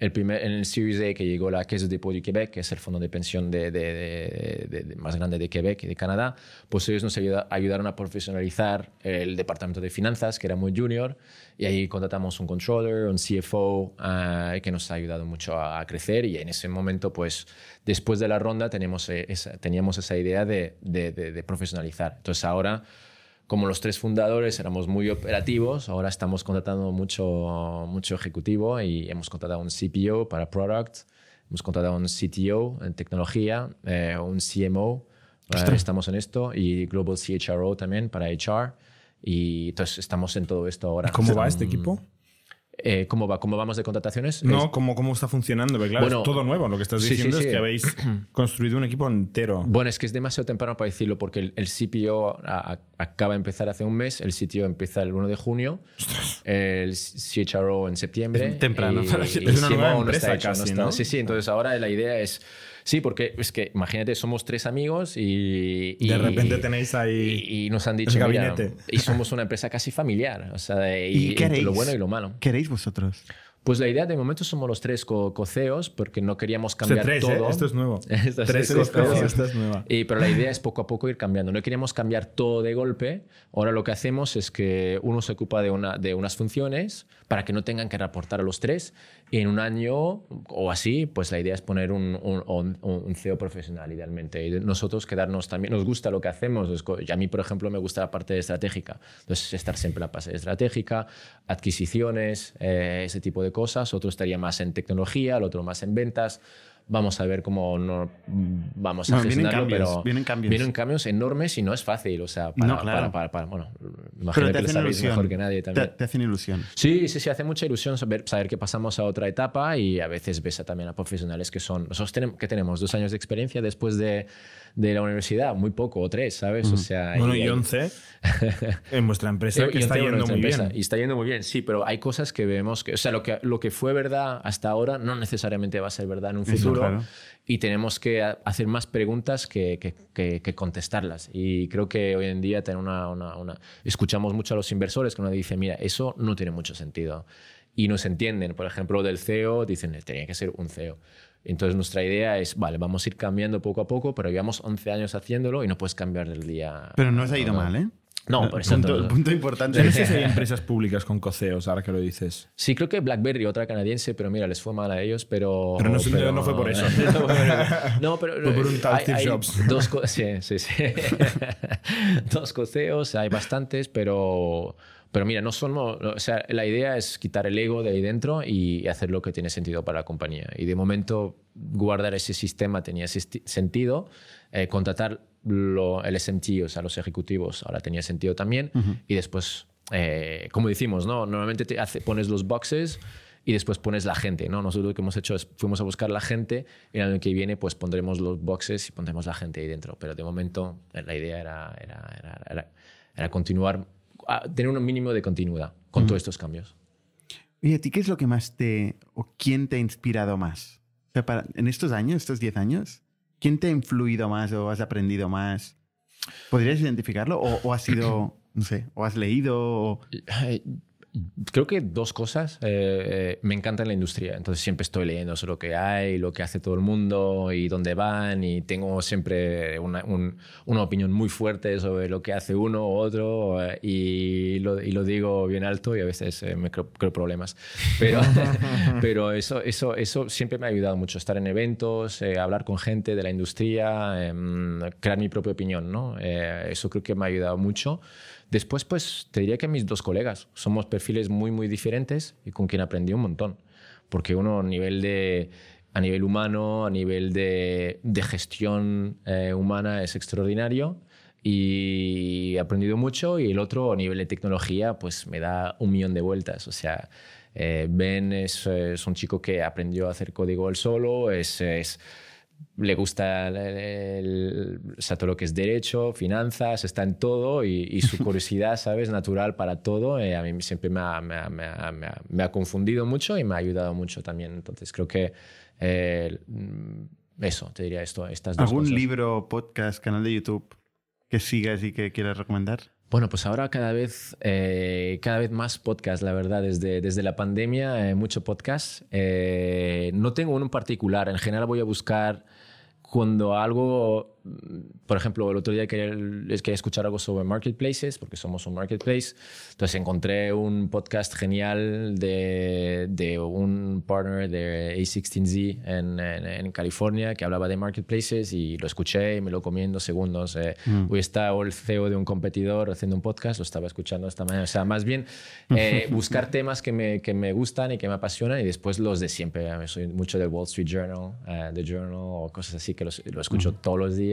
[SPEAKER 5] el primer, en el Series A, que llegó la Caisse de Dépôt du Québec, que es el fondo de pensión de, de- de- más grande de Quebec y de Canadá, pues ellos nos ayuda- ayudaron a profesionalizar el departamento de finanzas, que era muy junior, y ahí contratamos un controller, un CFO, ah, que nos ha ayudado mucho a, a crecer. Y en ese momento, pues después de la ronda, tenemos, eh, esa, teníamos esa idea de, de- de- de profesionalizar. Entonces ahora como los tres fundadores éramos muy operativos, ahora estamos contratando mucho, mucho ejecutivo y hemos contratado un CPO para Product, hemos contratado un CTO en tecnología, eh, un CMO, eh, estamos en esto, y Global CHRO también para HR. Y entonces estamos en todo esto ahora.
[SPEAKER 6] ¿Cómo va este equipo?
[SPEAKER 5] Eh, ¿cómo, va, ¿Cómo vamos de contrataciones?
[SPEAKER 6] No,
[SPEAKER 5] Es-
[SPEAKER 6] ¿cómo, ¿cómo está funcionando? Porque claro,
[SPEAKER 5] Bueno,
[SPEAKER 6] es todo nuevo. Lo que estás
[SPEAKER 5] sí, sí,
[SPEAKER 6] diciendo
[SPEAKER 5] sí.
[SPEAKER 6] es que habéis construido un equipo entero.
[SPEAKER 5] Bueno, es que es demasiado temprano para decirlo porque el, el CPO a- a- acaba de empezar hace un mes, el CTO empieza el 1 de junio, el CHRO en septiembre.
[SPEAKER 1] Es temprano
[SPEAKER 5] y-
[SPEAKER 1] para
[SPEAKER 5] y
[SPEAKER 1] decir-
[SPEAKER 6] Es una nueva
[SPEAKER 5] no
[SPEAKER 6] empresa
[SPEAKER 5] hecho,
[SPEAKER 6] casi,
[SPEAKER 5] está-
[SPEAKER 6] ¿no?
[SPEAKER 5] Sí, sí, entonces ahora la idea es... Sí, porque es que imagínate, somos tres amigos y... y-
[SPEAKER 6] De repente tenéis ahí
[SPEAKER 5] Y, y nos han dicho,
[SPEAKER 6] el
[SPEAKER 5] mira,
[SPEAKER 6] gabinete.
[SPEAKER 5] y somos una empresa casi familiar, o sea, y,
[SPEAKER 1] ¿Y haréis?
[SPEAKER 5] lo bueno y lo malo.
[SPEAKER 1] ¿Qué haréis vosotros?
[SPEAKER 5] Pues la idea de momento somos los tres co- coceos porque no queríamos
[SPEAKER 6] O sea,
[SPEAKER 5] cambiar
[SPEAKER 6] tres, ¿eh?
[SPEAKER 5] todo.
[SPEAKER 6] Esto es nuevo.
[SPEAKER 5] Esto es-
[SPEAKER 6] tres coceos, nueva.
[SPEAKER 5] Y, pero la idea es poco a poco ir cambiando. No queremos cambiar todo de golpe. Ahora lo que hacemos es que uno se ocupa de, una, de unas funciones para que no tengan que reportar a los tres. Y en un año o así, pues la idea es poner un, CEO profesional idealmente. Y nosotros quedarnos también, nos gusta lo que hacemos. A mí, por ejemplo, me gusta la parte estratégica. Entonces, estar siempre en la parte estratégica, adquisiciones, eh, ese tipo de cosas. Otro estaría más en tecnología, el otro más en ventas. Vamos a ver cómo no, vamos a
[SPEAKER 1] Bueno, vienen
[SPEAKER 5] gestionarlo,
[SPEAKER 1] cambios,
[SPEAKER 5] pero
[SPEAKER 1] vienen cambios.
[SPEAKER 5] vienen cambios enormes y no es fácil. O sea, para,
[SPEAKER 1] No, claro.
[SPEAKER 5] para, para, para- bueno, imagino
[SPEAKER 1] te
[SPEAKER 5] que lo
[SPEAKER 1] hacen
[SPEAKER 5] sabéis
[SPEAKER 1] ilusión.
[SPEAKER 5] mejor que nadie
[SPEAKER 1] Te,
[SPEAKER 5] también.
[SPEAKER 1] te hacen ilusión.
[SPEAKER 5] Sí, sí, sí, hace mucha ilusión saber, saber que pasamos a otra etapa y a veces ves a también a profesionales que son, nosotros tenemos, que tenemos dos años de experiencia después de, de la universidad, muy poco, o tres, ¿sabes? O sea,
[SPEAKER 6] Bueno, y
[SPEAKER 5] hay-
[SPEAKER 6] 11 en vuestra empresa que
[SPEAKER 5] y
[SPEAKER 6] está yendo muy
[SPEAKER 5] empresa,
[SPEAKER 6] bien.
[SPEAKER 5] Y está yendo muy bien, sí, pero hay cosas que vemos que, o sea, lo que, lo que fue verdad hasta ahora no necesariamente va a ser verdad en un
[SPEAKER 1] Eso, claro.
[SPEAKER 5] Y tenemos que hacer más preguntas que, que- que- que contestarlas. Y creo que hoy en día tener una, una- una- escuchamos mucho a los inversores que uno dice, mira, eso no tiene mucho sentido. Y nos entienden, por ejemplo, del CEO, dicen, tenía que ser un CEO. Entonces nuestra idea es, vale, vamos a ir cambiando poco a poco, pero llevamos 11 años haciéndolo y no puedes cambiar del día.
[SPEAKER 1] Pero no os ha ido
[SPEAKER 5] no.
[SPEAKER 1] mal, ¿eh?
[SPEAKER 5] No, por eso
[SPEAKER 1] punto, punto importante.
[SPEAKER 6] Yo no sé si hay empresas públicas con coceos, ahora que lo dices.
[SPEAKER 5] Sí, creo que BlackBerry, otra canadiense, pero mira, les fue mal a ellos, pero...
[SPEAKER 6] Pero no se- no fue por eso.
[SPEAKER 5] no, pero...
[SPEAKER 6] Fue por un tal
[SPEAKER 5] hay-
[SPEAKER 6] Steve
[SPEAKER 5] hay
[SPEAKER 6] Jobs.
[SPEAKER 5] Dos, co- sí, sí, sí. dos coceos, hay bastantes, pero... Pero mira, no somos, o sea, la idea es quitar el ego de ahí dentro y hacer lo que tiene sentido para la compañía. Y de momento guardar ese sistema tenía sentido, eh, contratar lo, el SMT, o sea, los ejecutivos, ahora tenía sentido también. Y después, eh, como decimos, ¿no? normalmente te hace, pones los boxes y después pones la gente. ¿no? Nosotros lo que hemos hecho es fuimos a buscar la gente y el año que viene pues pondremos los boxes y pondremos la gente ahí dentro. Pero de momento la idea era, era, era, era, continuar, tener un mínimo de continuidad con todos estos cambios.
[SPEAKER 1] ¿Y a ti qué es lo que más te, o quién te ha inspirado más? en estos años, estos 10 años, ¿quién te ha influido más o has aprendido más? ¿Podrías identificarlo? ¿O, o has sido, no sé, o has leído?
[SPEAKER 5] Creo que dos cosas. Eh, eh, me encanta la industria, entonces siempre estoy leyendo sobre lo que hay, lo que hace todo el mundo y dónde van y tengo siempre una, una opinión muy fuerte sobre lo que hace uno u otro eh, y, lo, y, lo, digo bien alto y a veces me creo, problemas. Pero, pero eso, eso, eso siempre me ha ayudado mucho, estar en eventos, hablar con gente de la industria, em, crear mi propia opinión. ¿no? eso creo que me ha ayudado mucho. Después, pues te diría que mis dos colegas somos perfiles muy, muy diferentes y con quien aprendí un montón. Porque uno a nivel, de, a nivel humano, a nivel de, de gestión eh, humana es extraordinario y he aprendido mucho y el otro a nivel de tecnología pues me da un millón de vueltas. O sea, eh, Ben es, un chico que aprendió a hacer código él solo, es le gusta el, todo lo que es derecho, finanzas, está en todo y, su curiosidad, ¿sabes? Natural para todo. Eh, a mí siempre me ha, me, ha, confundido mucho y me ha ayudado mucho también. Entonces creo que eh, eso, te diría esto, estas dos
[SPEAKER 1] ¿Algún libro, podcast, canal de YouTube que sigas y que quieras recomendar?
[SPEAKER 5] Bueno, pues ahora cada vez, eh, cada vez más podcast, la verdad, desde, desde la pandemia, mucho podcast. no tengo uno en particular, en general voy a buscar cuando algo por ejemplo, el otro día quería, quería escuchar algo sobre marketplaces, porque somos un marketplace. Entonces encontré un podcast genial de, de un partner de A16Z en, en, California que hablaba de marketplaces y lo escuché y me lo comí en dos segundos. Eh, mm. Hoy está el CEO de un competidor haciendo un podcast, lo estaba escuchando esta mañana. O sea, más bien eh, buscar temas que me, que me gustan y que me apasionan y después los de siempre. Soy mucho del Wall Street Journal, uh, The Journal o cosas así que lo escucho todos los días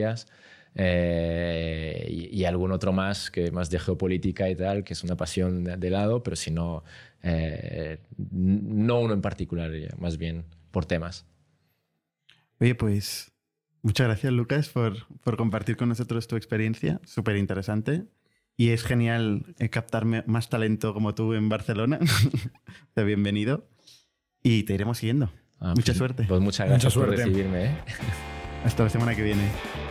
[SPEAKER 5] eh, y, algún otro más, que más de geopolítica y tal, que es una pasión de, lado, pero si no, eh, no uno en particular, más bien por temas.
[SPEAKER 1] Oye, pues muchas gracias Lucas por, por compartir con nosotros tu experiencia, súper interesante. Y es genial eh, captar más talento como tú en Barcelona. bienvenido. Y te iremos siguiendo. Ah, mucha pues, suerte.
[SPEAKER 5] Pues muchas gracias por recibirme.
[SPEAKER 1] Hasta la semana que viene.